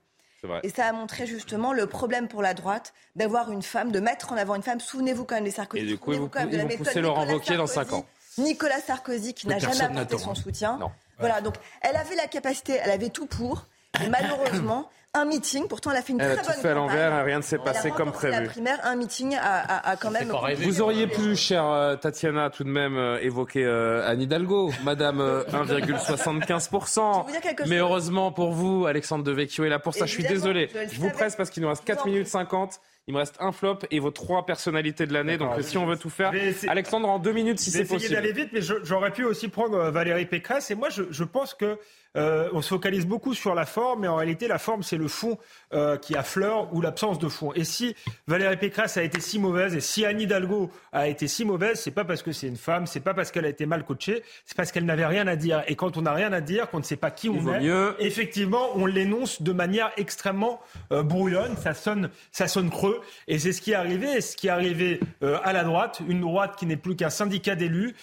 S8: Et ça a montré justement le problème pour la droite d'avoir une femme, de mettre en avant une femme. Souvenez-vous quand même des Sarkozy.
S1: Et du coup, vous, vous, vous poussez Laurent Wauquiez dans 5 ans.
S8: Nicolas Sarkozy qui n'a jamais apporté son soutien. Voilà, donc elle avait la capacité, elle avait tout pour. Et malheureusement, un meeting. Pourtant, elle a fait une
S1: elle
S8: très
S1: a
S8: bonne
S1: tout fait à l'envers, rien ne s'est passé comme prévu.
S8: La primaire, un meeting a, quand même.
S1: Vous auriez pu, chère euh, Tatiana, tout de même euh, évoquer euh, Anne Hidalgo, Madame 1,75%. Mais heureusement pour vous, Alexandre Devecchio est là pour ça. je suis désolé. Je, vous presse parce qu'il nous reste 4 minutes 50. Il me reste un flop et vos trois personnalités de l'année. Donc, si on veut tout faire, Alexandre, en deux minutes, si c'est possible.
S10: d'aller vite, mais j'aurais pu aussi prendre Valérie Pécresse. Et moi, je, je pense que euh, on se focalise beaucoup sur la forme, mais en réalité, la forme, c'est le fond euh, qui affleure ou l'absence de fond. Et si Valérie Pécresse a été si mauvaise et si Anne Hidalgo a été si mauvaise, c'est pas parce que c'est une femme, c'est pas parce qu'elle a été mal coachée, c'est parce qu'elle n'avait rien à dire. Et quand on n'a rien à dire, qu'on ne sait pas qui on est, effectivement, on l'énonce de manière extrêmement euh, brouillonne. Ça sonne, ça sonne creux. Et c'est ce qui est arrivé. Et ce qui est arrivé euh, à la droite, une droite qui n'est plus qu'un syndicat d'élus,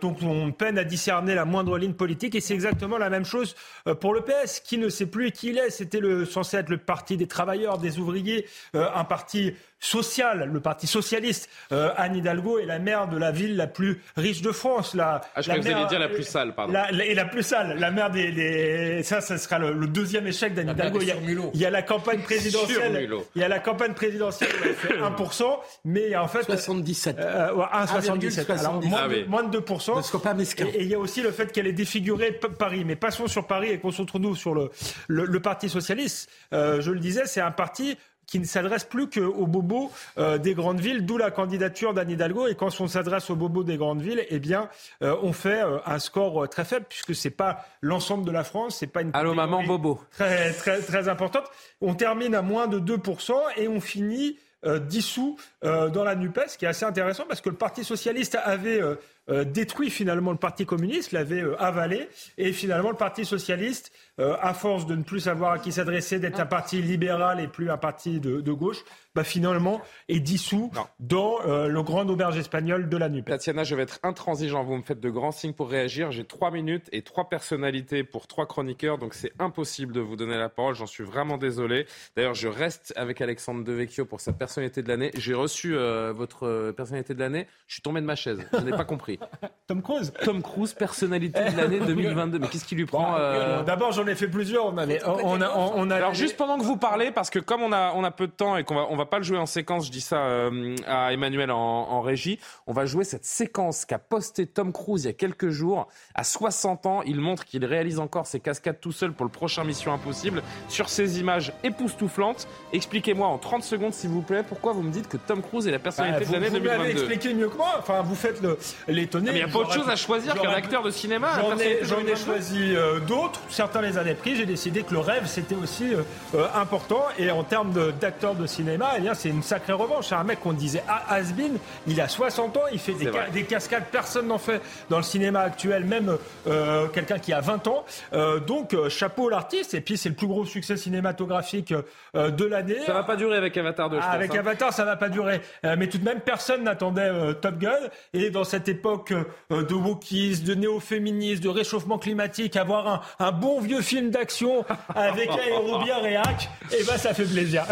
S10: donc on peine à discerner la moindre ligne politique. Et c'est exactement la même chose chose euh, pour le PS, qui ne sait plus qui il est. C'était le, censé être le parti des travailleurs, des ouvriers, euh, un parti social, le Parti socialiste. Euh, Anne Hidalgo est la maire de la ville la plus riche de France. La,
S1: ah, je la que vous allez dire la plus sale, pardon.
S10: et la plus sale, la maire des... Ça, ça sera le, deuxième échec d'Anne Hidalgo. Il y, a, il y, a, la campagne présidentielle. il y a la campagne présidentielle où elle fait 1%, mais en fait...
S6: 77.
S10: Euh, 1,77. Alors, moins, de, moins de 2%.
S6: Ne sois pas mesquin.
S10: Et, il y a aussi le fait qu'elle ait défiguré Paris. Mais passons sur Paris et concentrons-nous sur le, le, le, Parti socialiste. Euh, je le disais, c'est un parti qui ne s'adresse plus qu'aux bobos euh, des grandes villes, d'où la candidature d'Anne Hidalgo. Et quand on s'adresse aux bobos des grandes villes, eh bien, euh, on fait euh, un score très faible, puisque c'est pas l'ensemble de la France, c'est pas une
S1: Allô, maman, bobo.
S10: Très, très, très importante. On termine à moins de 2% et on finit dissous dans la NUPES, ce qui est assez intéressant parce que le Parti socialiste avait détruit finalement le Parti communiste, l'avait avalé, et finalement le Parti socialiste euh, à force de ne plus savoir à qui s'adresser, d'être un parti libéral et plus un parti de, gauche, bah, finalement est dissous dans euh, le grand auberge espagnol de la NUP.
S1: Tatiana, je vais être intransigeant. Vous me faites de grands signes pour réagir. J'ai trois minutes et trois personnalités pour trois chroniqueurs, donc c'est impossible de vous donner la parole. J'en suis vraiment désolé. D'ailleurs, je reste avec Alexandre Devecchio pour sa personnalité de l'année. J'ai reçu euh, votre personnalité de l'année. Je suis tombé de ma chaise. Je n'ai pas compris.
S10: Tom Cruise.
S1: Tom Cruise, personnalité de l'année 2022. Mais qu'est-ce qui lui prend
S10: D'abord, j'en ai fait plusieurs. On, on, a,
S1: Alors juste pendant que vous parlez, parce que comme on a, on a peu de temps et qu'on va, on va pas le jouer en séquence, je dis ça euh, à Emmanuel en, régie, on va jouer cette séquence qu'a posté Tom Cruise il y a quelques jours. À 60 ans, il montre qu'il réalise encore ses cascades tout seul pour le prochain Mission Impossible. Sur ces images époustouflantes, expliquez-moi en 30 secondes, s'il vous plaît, pourquoi vous me dites que Tom Cruise est la personnalité
S10: bah,
S1: de l'année 2022 Vous
S10: expliqué mieux que moi. Enfin, vous faites l'étonné.
S1: Il y a pas autre chose à choisir qu'un acteur de cinéma.
S10: J'en ai, choisi euh, d'autres. Certains les années pris j'ai décidé que le rêve, c'était aussi euh, euh, important. Et en termes d'acteur de, cinéma, eh c'est une sacrée revanche. C'est un mec qu'on disait ah, Asbin, il a 60 ans, il fait des, cascades, personne n'en fait dans le cinéma actuel, même euh, quelqu'un qui a 20 ans. donc, chapeau l'artiste. Et puis, c'est le plus gros succès cinématographique de l'année.
S1: Ça va pas durer avec Avatar 2,
S10: ah, Avec
S1: hein.
S10: Avatar, ça va pas durer. mais tout de même, personne n'attendait Top Gun. Et dans cette époque de wokisme, de néo-féminisme, de réchauffement climatique, avoir un, un bon vieux film d'action avec Aérobien Réac, et eh ben ça fait plaisir.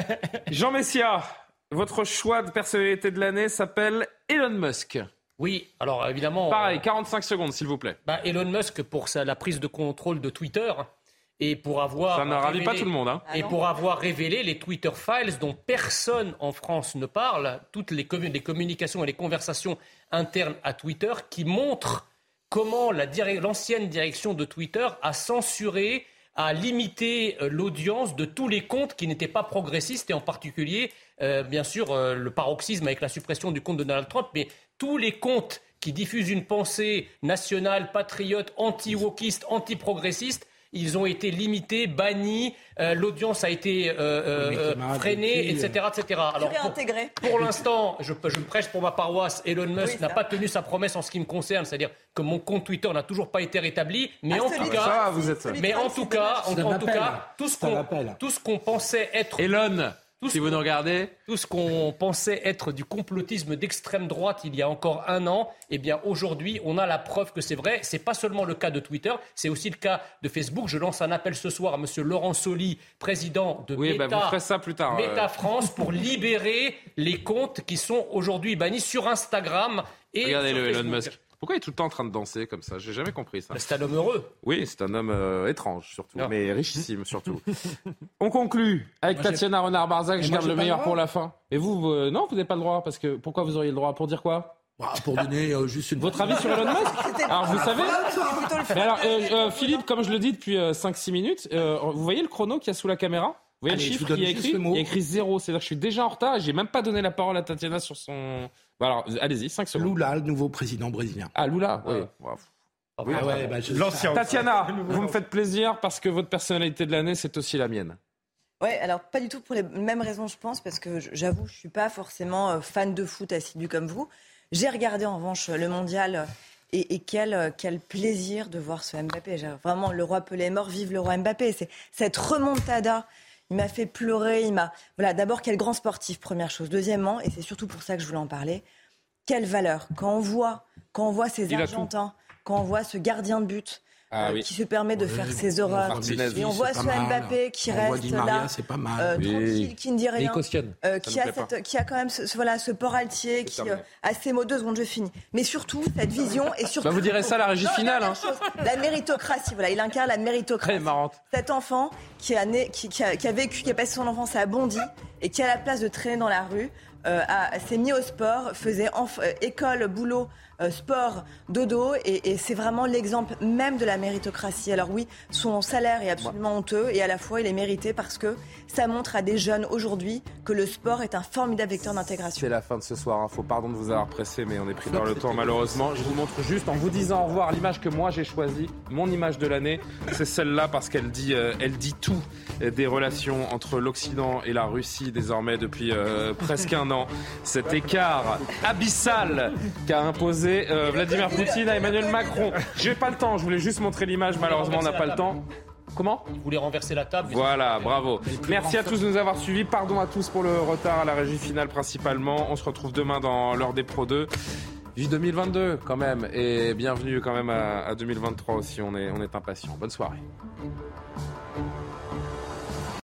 S1: Jean Messia, votre choix de personnalité de l'année s'appelle Elon Musk.
S9: Oui, alors évidemment.
S1: Pareil, 45 secondes, s'il vous plaît.
S9: Bah, Elon Musk, pour sa, la prise de contrôle de Twitter, et pour avoir.
S1: Ça ne ravit pas tout le monde. Hein.
S9: Et pour avoir révélé les Twitter Files dont personne en France ne parle, toutes les, les communications et les conversations internes à Twitter qui montrent comment l'ancienne direction de Twitter a censuré a limité euh, l'audience de tous les comptes qui n'étaient pas progressistes et en particulier, euh, bien sûr, euh, le paroxysme avec la suppression du compte de Donald Trump, mais tous les comptes qui diffusent une pensée nationale, patriote, anti-wokiste, anti-progressiste ils ont été limités, bannis, euh, l'audience a été euh, euh, freinée, etc., etc.
S8: Alors
S9: pour, pour l'instant, je, je me prêche pour ma paroisse. Elon Musk n'a pas tenu sa promesse en ce qui me concerne, c'est-à-dire que mon compte Twitter n'a toujours pas été rétabli, mais ah, en tout cas,
S1: vous êtes...
S9: mais en tout cas, en, tout cas, tout ce qu'on tout ce qu'on pensait être
S1: Elon si vous nous regardez.
S9: Tout ce qu'on pensait être du complotisme d'extrême droite il y a encore un an, eh bien aujourd'hui, on a la preuve que c'est vrai. C'est pas seulement le cas de Twitter, c'est aussi le cas de Facebook. Je lance un appel ce soir à Monsieur Laurent Soli, président de
S1: oui,
S9: bah,
S1: ça plus tard,
S9: Meta France, pour libérer les comptes qui sont aujourd'hui bannis sur Instagram
S1: Regardez-le, Elon Musk. Pourquoi il est tout le temps en train de danser comme ça? J'ai jamais compris ça.
S9: C'est un homme heureux.
S1: Oui, c'est un homme euh, étrange surtout, mais richissime surtout. On conclut avec Tatiana Renard-Barzac. Je garde le meilleur pour la fin. Et vous, euh, non, vous n'avez pas le droit parce que pourquoi vous auriez le droit? Pour dire quoi?
S6: Bah, pour donner euh, juste une...
S1: Votre avis sur Elon Musk? Alors vous savez mais alors, Philippe, comme je le dis depuis 5-6 minutes, vous voyez le chrono qu'il y a sous la caméra? Vous voyez le chiffre qu'il y a écrit? Il y a écrit 0, c'est-à-dire que je suis déjà en retard et j'ai même pas donné la parole à Tatiana sur son... Bah alors, allez-y, 5 secondes.
S6: Lula, le nouveau président brésilien.
S1: Ah, Lula, oui.
S6: Ah ouais, bah,
S1: Tatiana, vous me faites plaisir parce que votre personnalité de l'année, c'est aussi la mienne.
S8: Oui, alors pas du tout pour les mêmes raisons, je pense, parce que j'avoue, je suis pas forcément euh, fan de foot assidu comme vous. J'ai regardé en revanche le mondial et, quel, quel, plaisir de voir ce Mbappé. Vraiment, le roi Pelé est mort, vive le roi Mbappé. C'est cette remontada il m'a fait pleurer. Il m'a. Voilà, d'abord, quel grand sportif, première chose. Deuxièmement, et c'est surtout pour ça que je voulais en parler, quelle valeur. Quand on voit, quand on voit ces Argentins, quand on voit ce gardien de but ah euh, qui se permet de faire ses horreurs. Et on voit ce Mbappé qui reste là, euh, tranquille, qui ne dit rien, euh, qui, a cette, qui, a quand même ce, voilà, ce port altier, qui a ses mots, deux secondes, je finis. Mais surtout, cette vision, et surtout...
S1: Bah vous direz ça à la régie finale. Hein.
S8: la méritocratie, voilà, il incarne la méritocratie.
S1: Très marrante.
S8: Cet enfant qui a, né, qui, a, qui a vécu, qui a passé son enfance à Bondy, et qui, a la place de traîner dans la rue, s'est mis au sport, faisait école, boulot, euh, sport, dodo, et, c'est vraiment l'exemple même de la méritocratie. Alors oui, son salaire est absolument honteux, et à la fois il est mérité parce que ça montre à des jeunes aujourd'hui que le sport est un formidable vecteur d'intégration.
S1: C'est la fin de ce soir. Info. Pardon de vous avoir pressé, mais on est pris dans le temps malheureusement. Je vous montre juste en vous disant au revoir l'image que moi j'ai choisie, mon image de l'année. C'est celle-là parce qu'elle dit, euh, elle dit tout des relations entre l'Occident et la Russie désormais depuis euh, presque un an. Cet écart abyssal qu'a imposé euh, Vladimir Poutine à Emmanuel Macron. J'ai pas le temps, je voulais juste montrer l'image, malheureusement on n'a pas le temps. Comment?
S9: Il voulait renverser la table.
S1: Voilà, bravo. Merci à tous de nous avoir suivis. Pardon à tous pour le retard à la régie finale principalement. On se retrouve demain dans l'heure des Pro 2. Vive 2022 quand même et bienvenue quand même à, 2023 aussi. On est, on est impatient. Bonne soirée.